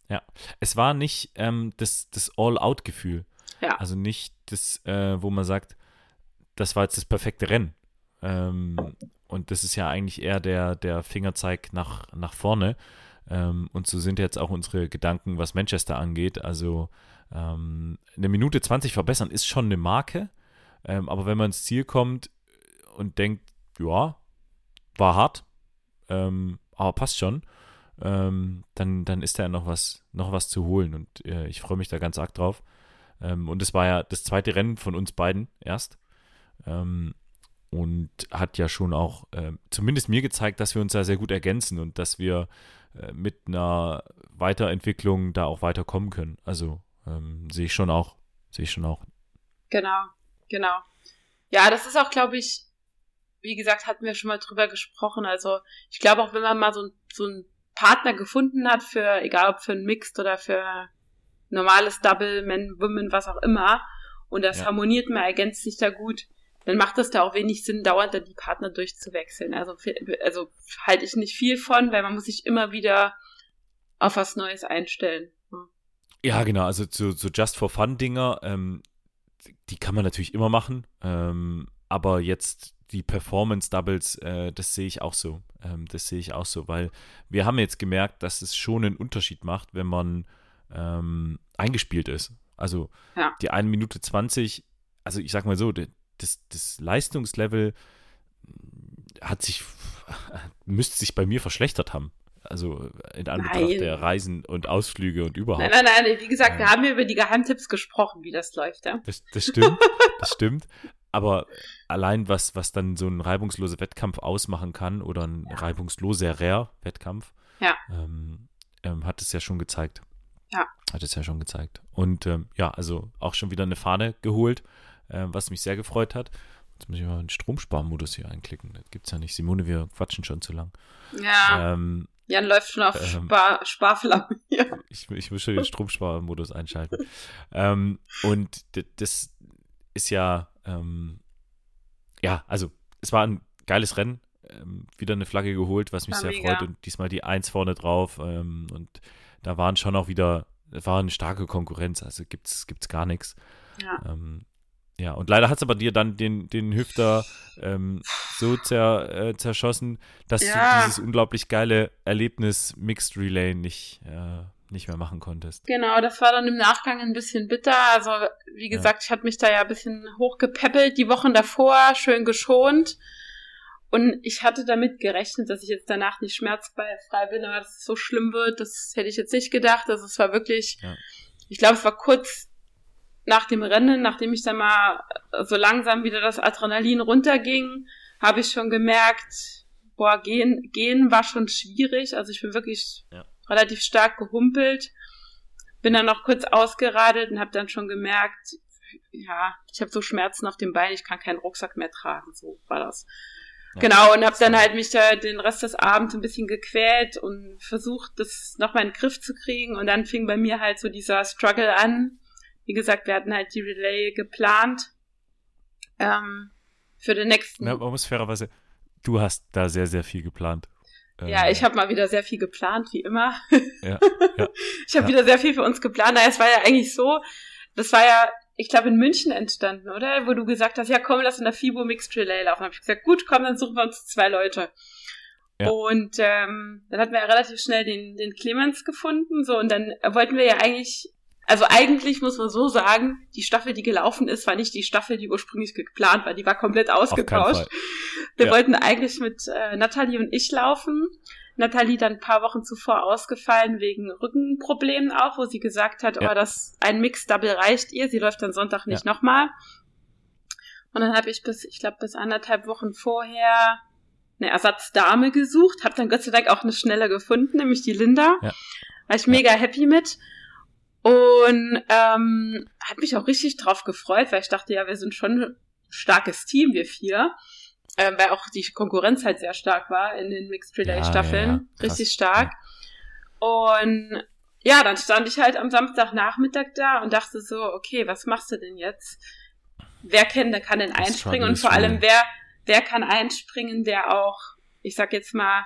Ja, es war nicht ähm, das, das All-Out-Gefühl. Ja. Also nicht das, äh, wo man sagt, das war jetzt das perfekte Rennen. Ähm, und das ist ja eigentlich eher der, der Fingerzeig nach, nach vorne. Ähm, und so sind jetzt auch unsere Gedanken, was Manchester angeht. Also ähm, eine Minute 20 verbessern ist schon eine Marke. Ähm, aber wenn man ins Ziel kommt und denkt, ja, war hart, ähm, aber passt schon, ähm, dann, dann ist da ja noch was, noch was zu holen und äh, ich freue mich da ganz arg drauf. Und es war ja das zweite Rennen von uns beiden erst. Ähm, und hat ja schon auch äh, zumindest mir gezeigt, dass wir uns da sehr gut ergänzen und dass wir äh, mit einer Weiterentwicklung da auch weiterkommen können. Also ähm, sehe ich schon auch, sehe ich schon auch. Genau, genau. Ja, das ist auch, glaube ich, wie gesagt, hatten wir schon mal drüber gesprochen. Also ich glaube auch, wenn man mal so, so ein Partner gefunden hat für, egal ob für ein Mixed oder für normales Double, Men, Women, was auch immer, und das ja. harmoniert, man ergänzt sich da gut, dann macht es da auch wenig Sinn, dauernd dann die Partner durchzuwechseln. Also, also halte ich nicht viel von, weil man muss sich immer wieder auf was Neues einstellen. Ja, genau, also so, so Just for Fun Dinger, ähm, die kann man natürlich immer machen, ähm, aber jetzt die Performance Doubles, äh, das sehe ich auch so. Ähm, das sehe ich auch so, weil wir haben jetzt gemerkt, dass es schon einen Unterschied macht, wenn man ähm, eingespielt ist. Also ja. die 1 Minute 20, also ich sag mal so, das, das Leistungslevel hat sich, müsste sich bei mir verschlechtert haben. Also in Anbetracht nein. der Reisen und Ausflüge und überhaupt. Nein, nein, nein, wie gesagt, wir haben ja über die Geheimtipps gesprochen, wie das läuft, ja. Das, das stimmt, das stimmt. Aber allein was, was dann so ein reibungsloser Wettkampf ausmachen kann oder ein ja. reibungsloserer Wettkampf, ja. ähm, ähm, hat es ja schon gezeigt. Ja. Hat es ja schon gezeigt. Und ähm, ja, also auch schon wieder eine Fahne geholt, äh, was mich sehr gefreut hat. Jetzt muss ich mal den Stromsparmodus hier einklicken. Das gibt es ja nicht. Simone, wir quatschen schon zu lang. Ja. Ähm, Jan läuft schon auf ähm, Spar Sparflamme hier. ich, ich muss schon den Stromsparmodus einschalten. ähm, und das ist ja, ähm, ja, also es war ein geiles Rennen. Ähm, wieder eine Flagge geholt, was mich War sehr mega. freut. Und diesmal die Eins vorne drauf. Ähm, und da waren schon auch wieder, es war eine starke Konkurrenz. Also gibt's, gibt's gar nichts. Ja. Ja, und leider hat es aber dir dann den, den Hüfter ähm, so zer, äh, zerschossen, dass Ja. du dieses unglaublich geile Erlebnis Mixed Relay nicht, äh, nicht mehr machen konntest. Genau, das war dann im Nachgang ein bisschen bitter. Also, wie gesagt, ich hatte mich da ja ein bisschen hochgepäppelt die Wochen davor, schön geschont. Und ich hatte damit gerechnet, dass ich jetzt danach nicht schmerzfrei bin, aber dass es so schlimm wird, das hätte ich jetzt nicht gedacht. Also es war wirklich, Ja. ich glaube, es war kurz nach dem Rennen, nachdem ich dann mal so langsam wieder das Adrenalin runterging, habe ich schon gemerkt, boah, gehen, gehen war schon schwierig. Also ich bin wirklich Ja. relativ stark gehumpelt. Bin dann noch kurz ausgeradelt und habe dann schon gemerkt, ja, ich habe so Schmerzen auf dem Bein, ich kann keinen Rucksack mehr tragen. So war das. Ja. Genau, und habe dann halt mich da den Rest des Abends ein bisschen gequält und versucht, das nochmal in den Griff zu kriegen. Und dann fing bei mir halt so dieser Struggle an. Wie gesagt, wir hatten halt die Relay geplant ähm, für den nächsten. Ja, man muss fairerweise, du hast da sehr, sehr viel geplant. Ja, Ähm, ich habe mal wieder sehr viel geplant, wie immer. (laughs) Ja, ja. (laughs) Ich habe Ja. wieder sehr viel für uns geplant. Es war ja eigentlich so, das war ja, ich glaube, in München entstanden, oder? Wo du gesagt hast, ja komm, lass in der FIBO Mixed Relay laufen. habe ich gesagt, gut, komm, dann suchen wir uns zwei Leute. Ja. Und ähm, dann hatten wir ja relativ schnell den, den Clemens gefunden, so und dann wollten wir ja eigentlich, also eigentlich muss man so sagen, die Staffel, die gelaufen ist, war nicht die Staffel, die ursprünglich geplant war. Die war komplett ausgetauscht. Wir Ja. wollten eigentlich mit äh, Nathalie und ich laufen. Nathalie dann ein paar Wochen zuvor ausgefallen wegen Rückenproblemen auch, wo sie gesagt hat, Ja. oh, das ein Mix-Double reicht ihr. Sie läuft dann Sonntag nicht nochmal. Und dann habe ich bis, ich glaube, bis anderthalb Wochen vorher eine Ersatzdame gesucht, habe dann Gott sei Dank auch eine schnelle gefunden, nämlich die Linda. Ja. War ich mega happy mit. Und ähm, hat mich auch richtig drauf gefreut, weil ich dachte, ja, wir sind schon ein starkes Team, wir vier. Ähm, weil auch die Konkurrenz halt sehr stark war in den Mixed Relay Ja, ja, ja. Richtig stark. Und ja, dann stand ich halt am Samstagnachmittag da und dachte so, okay, was machst du denn jetzt? Wer kennt, der kann denn einspringen und vor allem wer, wer kann einspringen, der auch, ich sag jetzt mal,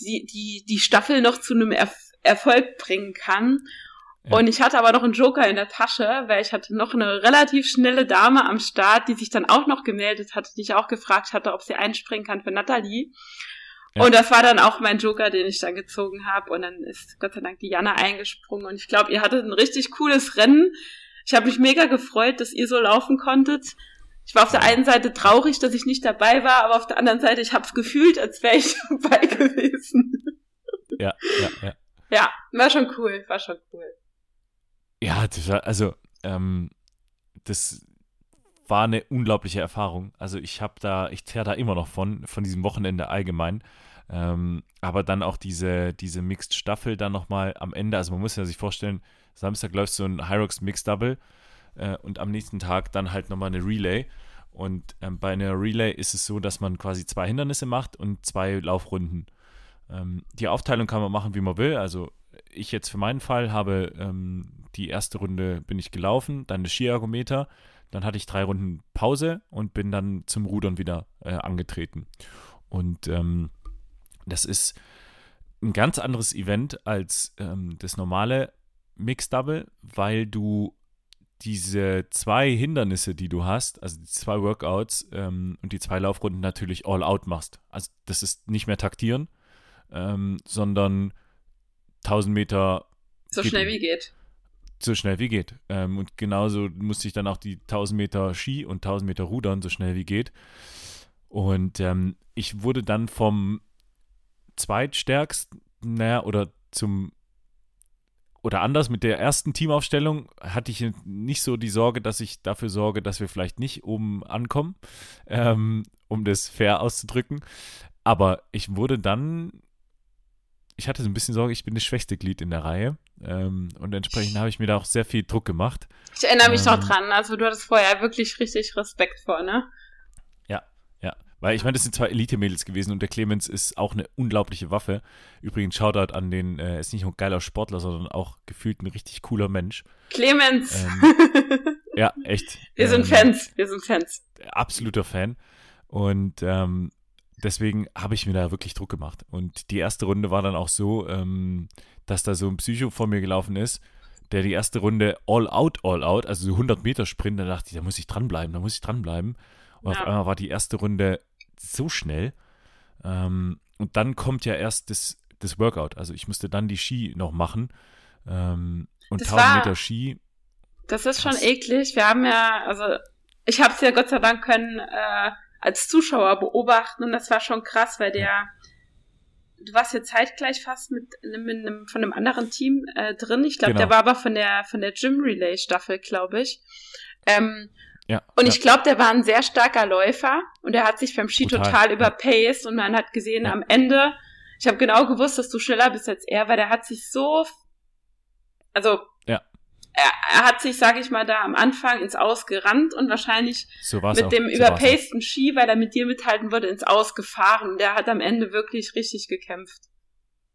die, die, die Staffel noch zu einem Erf Erfolg bringen kann. Ja. Und ich hatte aber noch einen Joker in der Tasche, weil ich hatte noch eine relativ schnelle Dame am Start, die sich dann auch noch gemeldet hatte, die ich auch gefragt hatte, ob sie einspringen kann für Nathalie. Ja. Und das war dann auch mein Joker, den ich dann gezogen habe. Und dann ist Gott sei Dank die Jana eingesprungen. Und ich glaube, ihr hattet ein richtig cooles Rennen. Ich habe mich mega gefreut, dass ihr so laufen konntet. Ich war auf der einen Seite traurig, dass ich nicht dabei war, aber auf der anderen Seite, ich habe es gefühlt, als wäre ich (laughs) dabei gewesen. Ja, ja, ja. Ja, war schon cool, war schon cool. Ja, war, also, ähm, das war eine unglaubliche Erfahrung. Also ich habe da, ich zerre da immer noch von, von diesem Wochenende allgemein. Ähm, aber dann auch diese, diese Mixed Staffel dann nochmal am Ende, also man muss ja sich vorstellen, Samstag läuft so ein Hyrox Mixed Double äh, und am nächsten Tag dann halt nochmal eine Relay. Und ähm, bei einer Relay ist es so, dass man quasi zwei Hindernisse macht und zwei Laufrunden. Ähm, die Aufteilung kann man machen, wie man will. Also ich jetzt für meinen Fall habe ähm, die erste Runde bin ich gelaufen, dann das Skiergometer, dann hatte ich drei Runden Pause und bin dann zum Rudern wieder äh, angetreten. Und ähm, das ist ein ganz anderes Event als ähm, das normale Mixed Double, weil du diese zwei Hindernisse, die du hast, also die zwei Workouts ähm, und die zwei Laufrunden natürlich all out machst. Also das ist nicht mehr taktieren, ähm, sondern 1000 Meter So schnell wie geht. So schnell wie geht. Ähm, und genauso musste ich dann auch die 1000 Meter Ski und 1000 Meter Rudern so schnell wie geht. Und ähm, ich wurde dann vom zweitstärksten, naja, oder zum oder anders mit der ersten Teamaufstellung hatte ich nicht so die Sorge, dass ich dafür sorge, dass wir vielleicht nicht oben ankommen, ähm, um das fair auszudrücken. Aber ich wurde dann, ich hatte so ein bisschen Sorge, ich bin das schwächste Glied in der Reihe. Ähm, und entsprechend habe ich mir da auch sehr viel Druck gemacht. Ich erinnere mich ähm, noch dran. Also du hattest vorher wirklich richtig Respekt vor, ne? Ja, ja. Weil ich meine, das sind zwei Elite-Mädels gewesen und der Clemens ist auch eine unglaubliche Waffe. Übrigens, Shoutout an den, äh, ist nicht nur ein geiler Sportler, sondern auch gefühlt ein richtig cooler Mensch. Clemens! Ähm, (laughs) ja, echt. Wir sind ähm, Fans, wir sind Fans. Absoluter Fan. Und ähm, deswegen habe ich mir da wirklich Druck gemacht. Und die erste Runde war dann auch so, ähm, dass da so ein Psycho vor mir gelaufen ist, der die erste Runde all out, all out, also so 100 Meter Sprint, da dachte ich, da muss ich dranbleiben, da muss ich dranbleiben. Und ja. auf einmal war die erste Runde so schnell. Ähm, und dann kommt ja erst das, das Workout. Also ich musste dann die Ski noch machen. Ähm, und das 1000 war, Meter Ski. Das ist krass. schon eklig. Wir haben ja, also ich habe es ja Gott sei Dank können äh, als Zuschauer beobachten und das war schon krass, weil der, du warst ja zeitgleich fast mit, mit einem, von einem anderen Team äh, drin. Ich glaube, genau. der war aber von der von der Gym Relay Staffel, glaube ich. Ähm, ja, und ja. ich glaube, der war ein sehr starker Läufer und er hat sich beim Ski total, total überpaced und man hat gesehen ja. am Ende, ich habe genau gewusst, dass du schneller bist als er, weil der hat sich so, also er, er hat sich, sage ich mal, da am Anfang ins Aus gerannt und wahrscheinlich so mit auch. dem so überpaceden Ski, weil er mit dir mithalten würde, ins Aus gefahren. Der hat am Ende wirklich richtig gekämpft.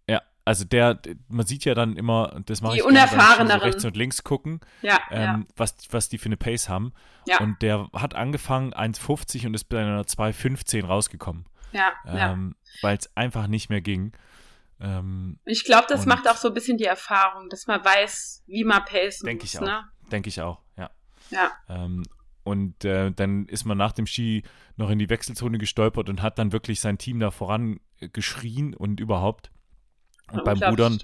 Ja, also der, man sieht ja dann immer, das mache die ich unerfahreneren. So rechts und links gucken, ja, ähm, ja. Was, was die für eine Pace haben. Ja. Und der hat angefangen 1,50 und ist bei einer 2,15 rausgekommen. Ja, ähm, ja. Weil es einfach nicht mehr ging. Ähm, ich glaube, das macht auch so ein bisschen die Erfahrung, dass man weiß, wie man pacen denk muss. Denke ich ne? auch. Denke ich auch, ja. Ja. Ähm, und äh, dann ist man nach dem Ski noch in die Wechselzone gestolpert und hat dann wirklich sein Team da voran geschrien und überhaupt. Und beim Rudern,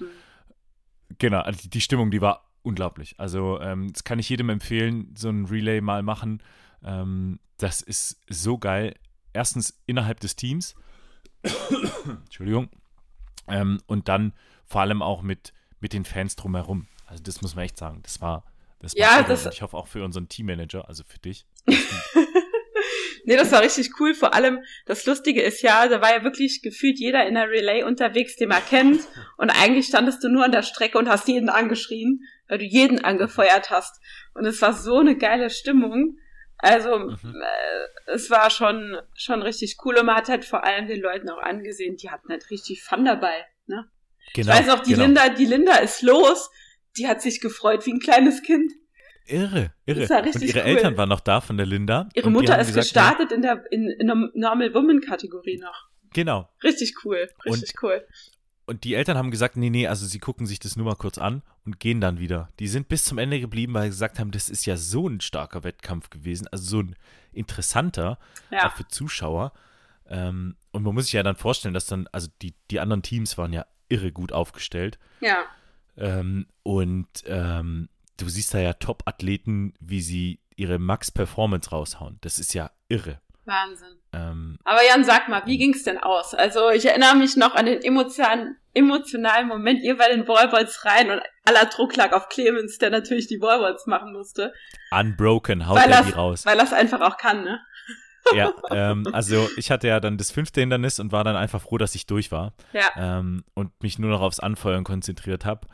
genau, also die Stimmung, die war unglaublich. Also ähm, das kann ich jedem empfehlen, so ein Relay mal machen. Ähm, das ist so geil. Erstens innerhalb des Teams. (coughs) Entschuldigung. Ähm, und dann vor allem auch mit, mit den Fans drumherum. Also das muss man echt sagen. Das war, das ja, war das, ich hoffe auch für unseren Teammanager, also für dich. (laughs) nee, das war richtig cool. Vor allem, das Lustige ist ja, da war ja wirklich gefühlt jeder in der Relay unterwegs, den man kennt. Und eigentlich standest du nur an der Strecke und hast jeden angeschrien, weil du jeden angefeuert hast. Und es war so eine geile Stimmung. Also mhm. äh, es war schon schon richtig cool und man hat halt vor allem den Leuten auch angesehen, die hatten halt richtig Fun dabei. Ne? Genau, ich weiß auch, die genau. Linda, die Linda ist los, die hat sich gefreut wie ein kleines Kind. Irre, irre. und ihre cool. Eltern waren noch da von der Linda. Ihre Mutter ist gesagt, gestartet in der in, in der Normal Woman Kategorie noch. Genau. Richtig cool, richtig und cool und die Eltern haben gesagt, nee, nee, also sie gucken sich das nur mal kurz an und gehen dann wieder. Die sind bis zum Ende geblieben, weil sie gesagt haben, das ist ja so ein starker Wettkampf gewesen, also so ein interessanter, ja. auch für Zuschauer. Ähm, und man muss sich ja dann vorstellen, dass dann, also die, die anderen Teams waren ja irre gut aufgestellt. Ja. Ähm, und ähm, du siehst da ja Top-Athleten, wie sie ihre Max-Performance raushauen. Das ist ja irre. Wahnsinn. Ähm, Aber Jan, sag mal, wie ging's denn aus? Also ich erinnere mich noch an den emotionalen, emotionalen Moment, ihr bei den Wallballs rein und aller Druck lag auf Clemens, der natürlich die Wallballs machen musste. Unbroken, haut er die raus. Weil er es einfach auch kann, ne? (laughs) ja, ähm, also ich hatte ja dann das fünfte Hindernis und war dann einfach froh, dass ich durch war. Ja. Ähm, und mich nur noch aufs Anfeuern konzentriert habe.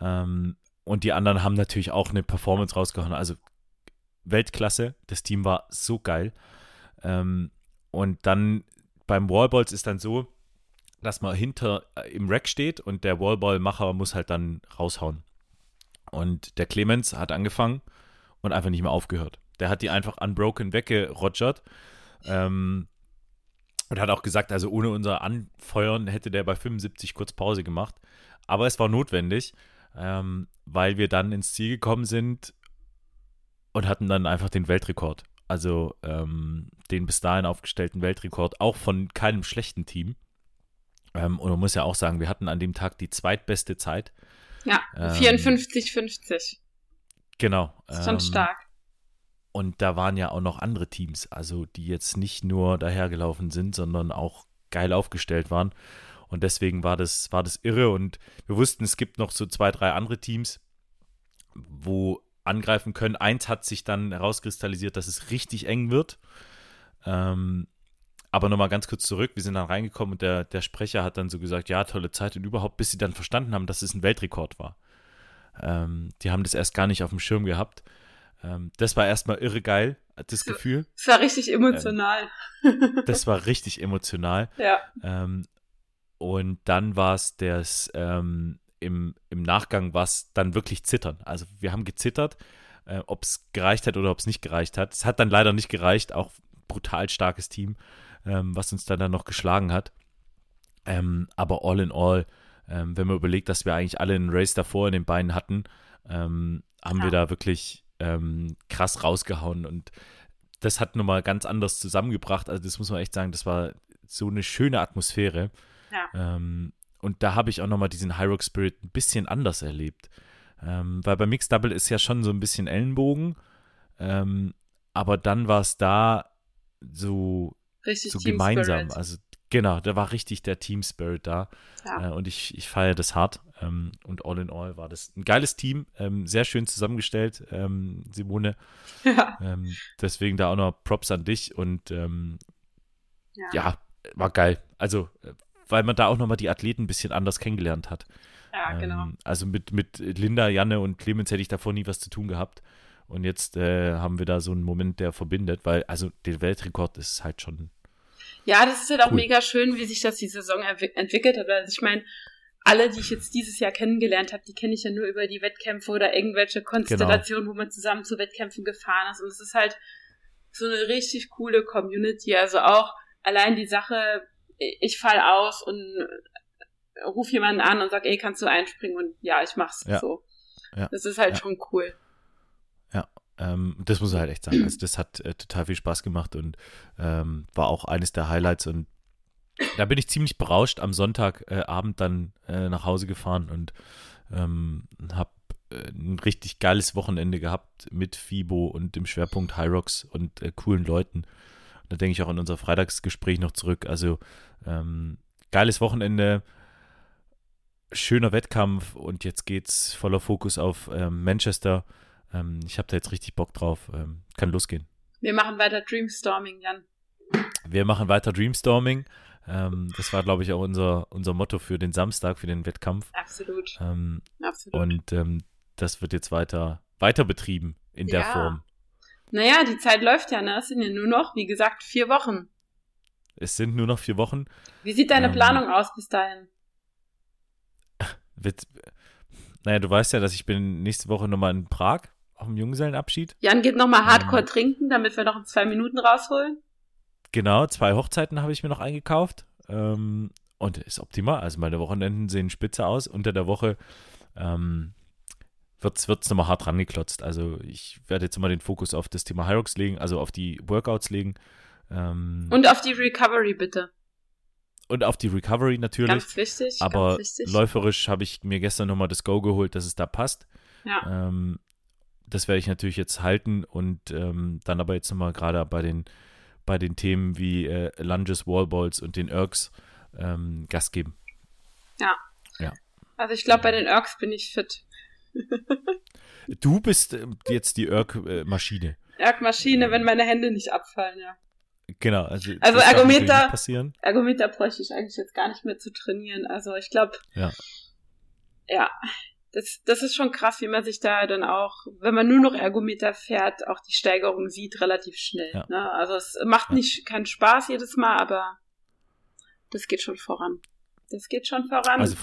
Ähm, und die anderen haben natürlich auch eine Performance rausgehauen. Also Weltklasse. Das Team war so geil. Ähm, und dann beim Wallballs ist dann so, dass man hinter äh, im Rack steht und der Wallballmacher muss halt dann raushauen. Und der Clemens hat angefangen und einfach nicht mehr aufgehört. Der hat die einfach unbroken weggerogert. Ähm, und hat auch gesagt, also ohne unser Anfeuern hätte der bei 75 kurz Pause gemacht. Aber es war notwendig, ähm, weil wir dann ins Ziel gekommen sind und hatten dann einfach den Weltrekord. Also ähm, den bis dahin aufgestellten Weltrekord, auch von keinem schlechten Team. Ähm, und man muss ja auch sagen, wir hatten an dem Tag die zweitbeste Zeit. Ja, 54,50. Ähm, genau. Das ist schon ähm, stark. Und da waren ja auch noch andere Teams, also die jetzt nicht nur dahergelaufen sind, sondern auch geil aufgestellt waren. Und deswegen war das, war das irre. Und wir wussten, es gibt noch so zwei, drei andere Teams, wo angreifen können. Eins hat sich dann herauskristallisiert, dass es richtig eng wird. Ähm, aber nochmal ganz kurz zurück, wir sind dann reingekommen und der, der Sprecher hat dann so gesagt, ja, tolle Zeit und überhaupt, bis sie dann verstanden haben, dass es ein Weltrekord war. Ähm, die haben das erst gar nicht auf dem Schirm gehabt. Ähm, das war erstmal irre geil, das Gefühl. Das war richtig emotional. Ähm, (laughs) das war richtig emotional. Ja. Ähm, und dann war es das, ähm, im, im Nachgang war es dann wirklich zittern. Also wir haben gezittert, äh, ob es gereicht hat oder ob es nicht gereicht hat. Es hat dann leider nicht gereicht, auch brutal starkes Team, ähm, was uns dann, dann noch geschlagen hat. Ähm, aber all in all, ähm, wenn man überlegt, dass wir eigentlich alle einen Race davor in den Beinen hatten, ähm, haben ja. wir da wirklich ähm, krass rausgehauen und das hat nochmal ganz anders zusammengebracht. Also das muss man echt sagen, das war so eine schöne Atmosphäre. Ja. Ähm, und da habe ich auch nochmal diesen High Rock Spirit ein bisschen anders erlebt. Ähm, weil bei Mixed Double ist ja schon so ein bisschen Ellenbogen. Ähm, aber dann war es da so, richtig so gemeinsam. Also genau, da war richtig der Team Spirit da. Ja. Äh, und ich, ich feiere das hart. Ähm, und all in all war das ein geiles Team, ähm, sehr schön zusammengestellt, ähm, Simone. (laughs) Ja. Ähm, deswegen da auch noch Props an dich und ja. ja, war geil. Also äh, weil man da auch nochmal die Athleten ein bisschen anders kennengelernt hat. Ja, genau. Ähm, also mit, mit Linda, Janne und Clemens hätte ich davor nie was zu tun gehabt. Und jetzt äh, haben wir da so einen Moment, der verbindet, weil, also der Weltrekord ist halt schon. Ja, das ist halt auch cool. mega schön, wie sich das die Saison entwickelt hat. Also ich meine, alle, die ich jetzt dieses Jahr kennengelernt habe, die kenne ich ja nur über die Wettkämpfe oder irgendwelche Konstellationen, genau. wo man zusammen zu Wettkämpfen gefahren ist. Und es ist halt so eine richtig coole Community. Also auch allein die Sache, ich fall aus und ruf jemanden an und sag, ey, kannst du einspringen? Und ja, ich mach's ja. so. Ja. Das ist halt ja. schon cool. Ja, ähm, das muss ich halt echt sagen. Also das hat äh, total viel Spaß gemacht und ähm, war auch eines der Highlights und da bin ich ziemlich berauscht am Sonntagabend äh, dann äh, nach Hause gefahren und ähm, habe äh, ein richtig geiles Wochenende gehabt mit FIBO und dem Schwerpunkt Hyrox und äh, coolen Leuten. Da denke ich auch an unser Freitagsgespräch noch zurück. Also ähm, geiles Wochenende, schöner Wettkampf und jetzt geht's voller Fokus auf ähm, Manchester. Ähm, ich habe da jetzt richtig Bock drauf. Ähm, kann losgehen. Wir machen weiter Dreamstorming, Jan. Wir machen weiter Dreamstorming. Ähm, das war, glaube ich, auch unser, unser Motto für den Samstag, für den Wettkampf. Absolut. Ähm, Absolut. Und das wird jetzt weiter, weiter betrieben in der Ja. Form. Naja, die Zeit läuft ja, ne? Es sind ja nur noch, wie gesagt, vier Wochen. Es sind nur noch vier Wochen. Wie sieht deine Ähm, Planung aus bis dahin? Wird, naja, du weißt ja, dass ich bin nächste Woche nochmal in Prag auf dem Junggesellenabschied. Jan geht nochmal Hardcore Ähm. trinken, damit wir noch in zwei Minuten rausholen. Genau, zwei Hochzeiten habe ich mir noch eingekauft. Ähm, und ist optimal. Also meine Wochenenden sehen spitze aus. Unter der Woche ähm, wird es nochmal hart rangeklotzt. Also ich werde jetzt immer den Fokus auf das Thema Hyrox legen, also auf die Workouts legen. Ähm, Und auf die Recovery bitte. und auf die Recovery natürlich. Ganz wichtig. aber ganz wichtig. läuferisch habe ich mir gestern nochmal das Go geholt, dass es da passt. Ja. Ähm, das werde ich natürlich jetzt halten und ähm, dann aber jetzt nochmal gerade bei den, bei den Themen wie äh, Lunges, Wallballs und den Ergs ähm, Gas geben. Also ich glaube, bei den Ergs bin ich fit. Du bist ähm, jetzt die Erg-Maschine. Erg-Maschine, wenn meine Hände nicht abfallen, ja. Genau. Also, Also Ergometer- passieren. Ergometer bräuchte ich eigentlich jetzt gar nicht mehr zu trainieren. Also ich glaube, Ja. ja, das, das ist schon krass, wie man sich da dann auch, wenn man nur noch Ergometer fährt, auch die Steigerung sieht relativ schnell. Ja. Ne? Also es macht Ja. nicht keinen Spaß jedes Mal, aber das geht schon voran. Das geht schon voran. Also,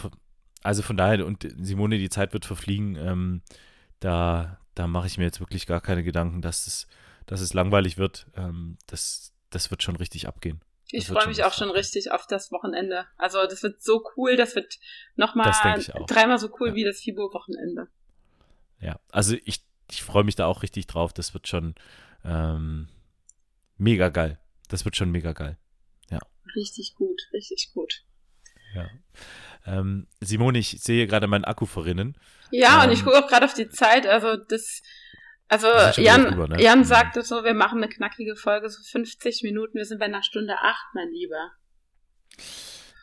also von daher, und Simone, die Zeit wird verfliegen, ähm, da, da mache ich mir jetzt wirklich gar keine Gedanken, dass es, dass es langweilig wird. Ähm, das, das wird schon richtig abgehen. ich freue mich auch schon richtig auf das Wochenende. Also das wird so cool, das wird nochmal dreimal so cool Ja. wie das FIBO-Wochenende. Ja, also ich, ich freue mich da auch richtig drauf. Das wird schon ähm, mega geil. Das wird schon mega geil. Richtig gut, richtig gut. Ja. Ähm, Simone, ich sehe gerade meinen Akku verrinnen. Ja, und Ähm, ich gucke auch gerade auf die Zeit. Also das, also Jan, drüber, ne? Jan Mhm. sagte so, wir machen eine knackige Folge, so 50 Minuten. Wir sind bei einer Stunde acht, mein Lieber.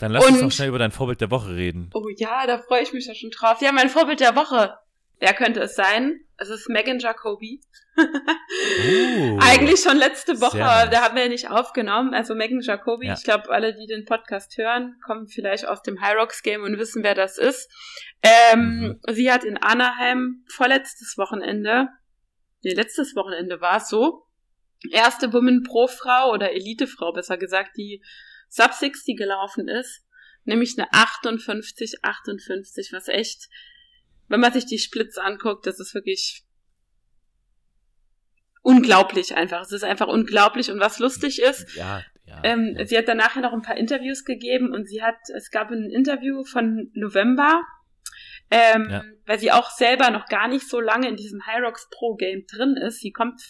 Dann lass uns Und- noch schnell über dein Vorbild der Woche reden. Oh ja, da freue ich mich ja schon drauf. Ja, mein Vorbild der Woche. Wer könnte es sein? Es ist Megan Jacobi. uh, (laughs) Eigentlich schon letzte Woche, da haben wir ja nicht aufgenommen. Also Megan Jacobi, ja. ich glaube, alle, die den Podcast hören, kommen vielleicht aus dem High Rocks Game und wissen, wer das ist. Ähm, mhm. Sie hat in Anaheim vorletztes Wochenende, nee, letztes Wochenende war es so, erste Women Pro Frau oder Elite Frau, besser gesagt, die Sub 60 gelaufen ist, nämlich eine 58, 58, was echt wenn man sich die Splits anguckt, das ist wirklich unglaublich einfach. Es ist einfach unglaublich und was lustig ist, ja, ja, ähm, ja. sie hat danach noch ein paar Interviews gegeben und sie hat, es gab ein Interview von November, ähm, ja. weil sie auch selber noch gar nicht so lange in diesem Rocks Pro Game drin ist. Sie kommt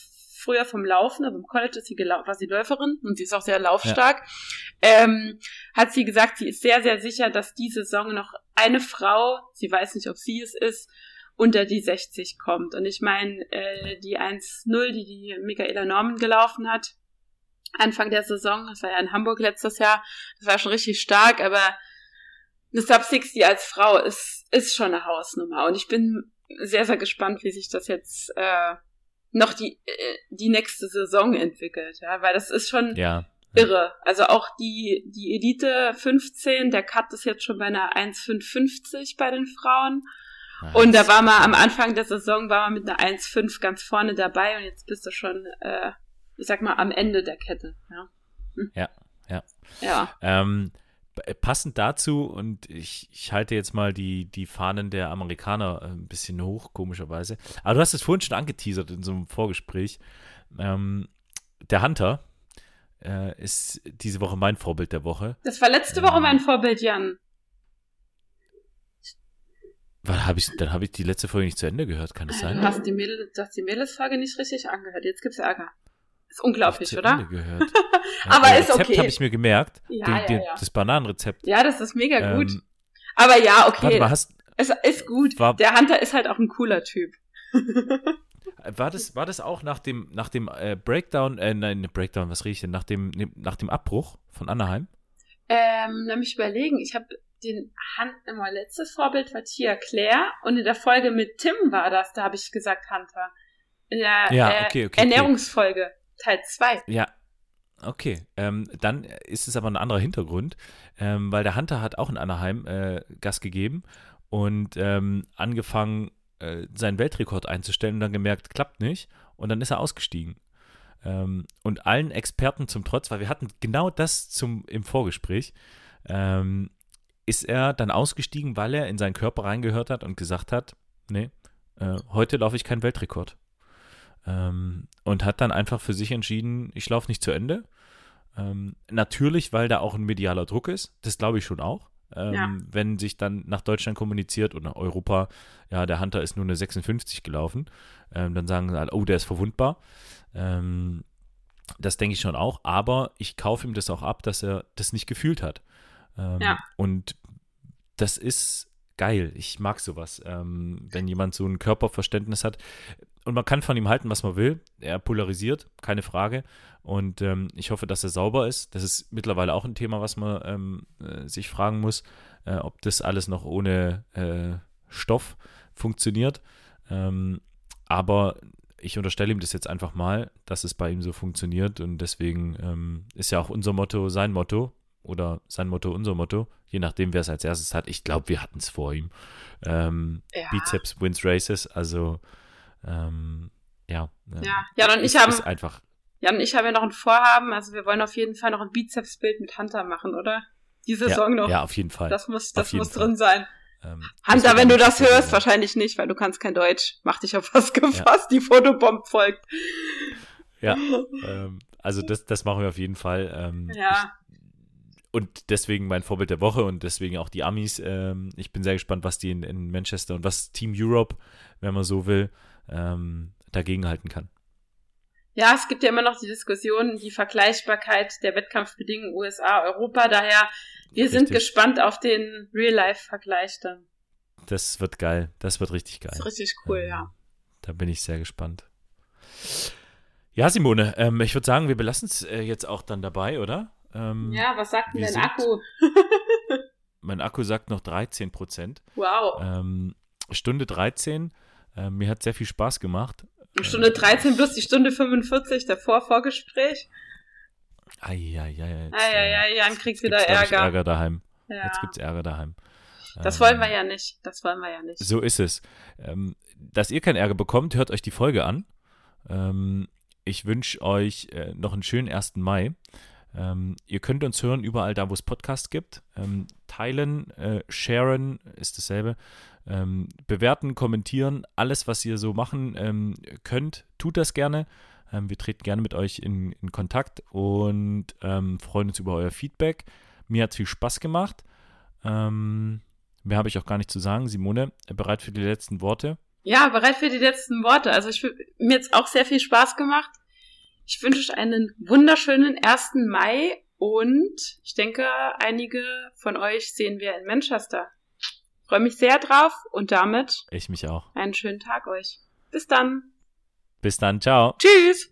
früher vom Laufen, also im College ist sie war sie Läuferin und sie ist auch sehr laufstark, ja. ähm, hat sie gesagt, sie ist sehr, sehr sicher, dass diese Saison noch eine Frau, sie weiß nicht, ob sie es ist, unter die 60 kommt. Und ich meine, äh, die 1-0, die die Michaela Norman gelaufen hat, Anfang der Saison, das war ja in Hamburg letztes Jahr, das war schon richtig stark, aber eine Sub 60 als Frau ist, ist schon eine Hausnummer. Und ich bin sehr, sehr gespannt, wie sich das jetzt äh, noch die, äh, die nächste Saison entwickelt, ja, weil das ist schon ja. irre. Also auch die, die Elite 15, der Cut ist jetzt schon bei einer 1,550 bei den Frauen. Nice. Und da war man am Anfang der Saison war man mit einer 1,5 ganz vorne dabei und jetzt bist du schon, äh, ich sag mal, am Ende der Kette, ja. Hm. Ja, ja. Ja. Ähm, äh, passend dazu, und ich, ich halte jetzt mal die, die Fahnen der Amerikaner äh, ein bisschen hoch, komischerweise. Aber du hast es vorhin schon angeteasert in so einem Vorgespräch. Ähm, der Hunter äh, ist diese Woche mein Vorbild der Woche. Das war letzte Woche ähm, mein Vorbild, Jan. Hab ich, dann habe ich die letzte Folge nicht zu Ende gehört, kann das sein? Du hast die, Mädel, du hast die Mädelsfrage nicht richtig angehört. Jetzt gibt's Ärger. Ist unglaublich, oder? Gehört. (laughs) Aber ist Rezept okay. habe ich mir gemerkt. Ja, den, ja, den, ja. Das Bananenrezept. Ja, das ist mega gut. Ähm, Aber ja, okay. Warte mal, hast, es ist gut. War, Der Hunter ist halt auch ein cooler Typ. (laughs) war das, war das auch nach dem, nach dem äh, Breakdown, äh, nein, Breakdown, was rede ich denn? Nach dem, ne, nach dem Abbruch von Anaheim? Ähm, lass mich überlegen. Ich habe den Hunt, immer letztes Vorbild war Tia Claire und in der Folge mit Tim war das, da habe ich gesagt Hunter. In der ja, äh, okay, okay, Ernährungsfolge. Teil 2. Ja. Okay, ähm, dann ist es aber ein anderer Hintergrund, ähm, weil der Hunter hat auch in Anaheim äh, Gas gegeben und ähm, angefangen, äh, seinen Weltrekord einzustellen und dann gemerkt, klappt nicht und dann ist er ausgestiegen. Ähm, und allen Experten zum Trotz, weil wir hatten genau das zum, im Vorgespräch, ähm, ist er dann ausgestiegen, weil er in seinen Körper reingehört hat und gesagt hat, nee, äh, heute laufe ich keinen Weltrekord. Ähm, und hat dann einfach für sich entschieden, ich laufe nicht zu Ende. Ähm, natürlich, weil da auch ein medialer Druck ist, das glaube ich schon auch. Ähm, ja. Wenn sich dann nach Deutschland kommuniziert oder nach Europa, ja, der Hunter ist nur eine 56 gelaufen, ähm, dann sagen sie halt, oh, der ist verwundbar. Ähm, das denke ich schon auch, aber ich kaufe ihm das auch ab, dass er das nicht gefühlt hat. Ähm, ja. Und das ist geil. Ich mag sowas, ähm, wenn jemand so ein Körperverständnis hat und man kann von ihm halten, was man will. Er polarisiert, keine Frage. Und ähm, ich hoffe, dass er sauber ist. Das ist mittlerweile auch ein Thema, was man ähm, äh, sich fragen muss, äh, ob das alles noch ohne äh, Stoff funktioniert. Ähm, aber ich unterstelle ihm das jetzt einfach mal, dass es bei ihm so funktioniert. Und deswegen ähm, ist ja auch unser Motto sein Motto oder sein Motto unser Motto, je nachdem, wer es als erstes hat. Ich glaube, wir hatten es vor ihm. Ähm, ja. Bizeps wins races, also ähm, ja. Ähm, ja, ja, und ich habe einfach. Ja, und ich habe ja noch ein Vorhaben, also wir wollen auf jeden Fall noch ein Bizepsbild mit Hunter machen, oder? Die Saison ja, noch. Ja, auf jeden Fall. Das muss, das muss drin sein. Ähm, Hunter, wenn du das hörst, wahrscheinlich nicht, weil du kannst kein Deutsch. Mach dich auf was (laughs) gefasst, ja. die Fotobomb folgt. Ja, (laughs) ähm, also das, das machen wir auf jeden Fall. Ähm, ja. Ich, und deswegen mein Vorbild der Woche und deswegen auch die Amis. Ähm, ich bin sehr gespannt, was die in, in Manchester und was Team Europe, wenn man so will, ähm, dagegenhalten kann. Ja, es gibt ja immer noch die Diskussion, die Vergleichbarkeit der Wettkampfbedingungen USA, Europa. Daher, wir richtig. sind gespannt auf den Real-Life-Vergleich dann. Das wird geil. Das wird richtig geil. Das ist richtig cool, ähm, ja. Da bin ich sehr gespannt. Ja, Simone, ähm, ich würde sagen, wir belassen es äh, jetzt auch dann dabei, oder? Ähm, ja, was sagt denn dein Akku? mein Akku sagt noch 13 Prozent. Wow. Ähm, Stunde 13. Äh, mir hat sehr viel Spaß gemacht. Stunde 13 plus die Stunde 45 davor Vorgespräch. Eieiei. Eieiei, Jan kriegt wieder Ärger. Ärger daheim. Ja. Jetzt gibt's Ärger daheim. Das Ähm, wollen wir ja nicht. Das wollen wir ja nicht. So ist es. Ähm, dass ihr keinen Ärger bekommt, hört euch die Folge an. Ähm, ich wünsche euch äh, noch einen schönen 1. Mai. Ähm, ihr könnt uns hören überall da, wo es Podcasts gibt. Ähm, teilen, äh, sharen ist dasselbe. Ähm, bewerten, kommentieren, alles, was ihr so machen ähm, könnt, tut das gerne. Ähm, wir treten gerne mit euch in, in Kontakt und ähm, freuen uns über euer Feedback. Mir hat es viel Spaß gemacht. Ähm, mehr habe ich auch gar nicht zu sagen. Simone, bereit für die letzten Worte? Ja, bereit für die letzten Worte. Also ich, mir jetzt auch sehr viel Spaß gemacht. Ich wünsche euch einen wunderschönen 1. Mai und ich denke, einige von euch sehen wir in Manchester. Freue mich sehr drauf und damit Ich mich auch. einen schönen Tag euch. Bis dann. Bis dann, ciao. Tschüss.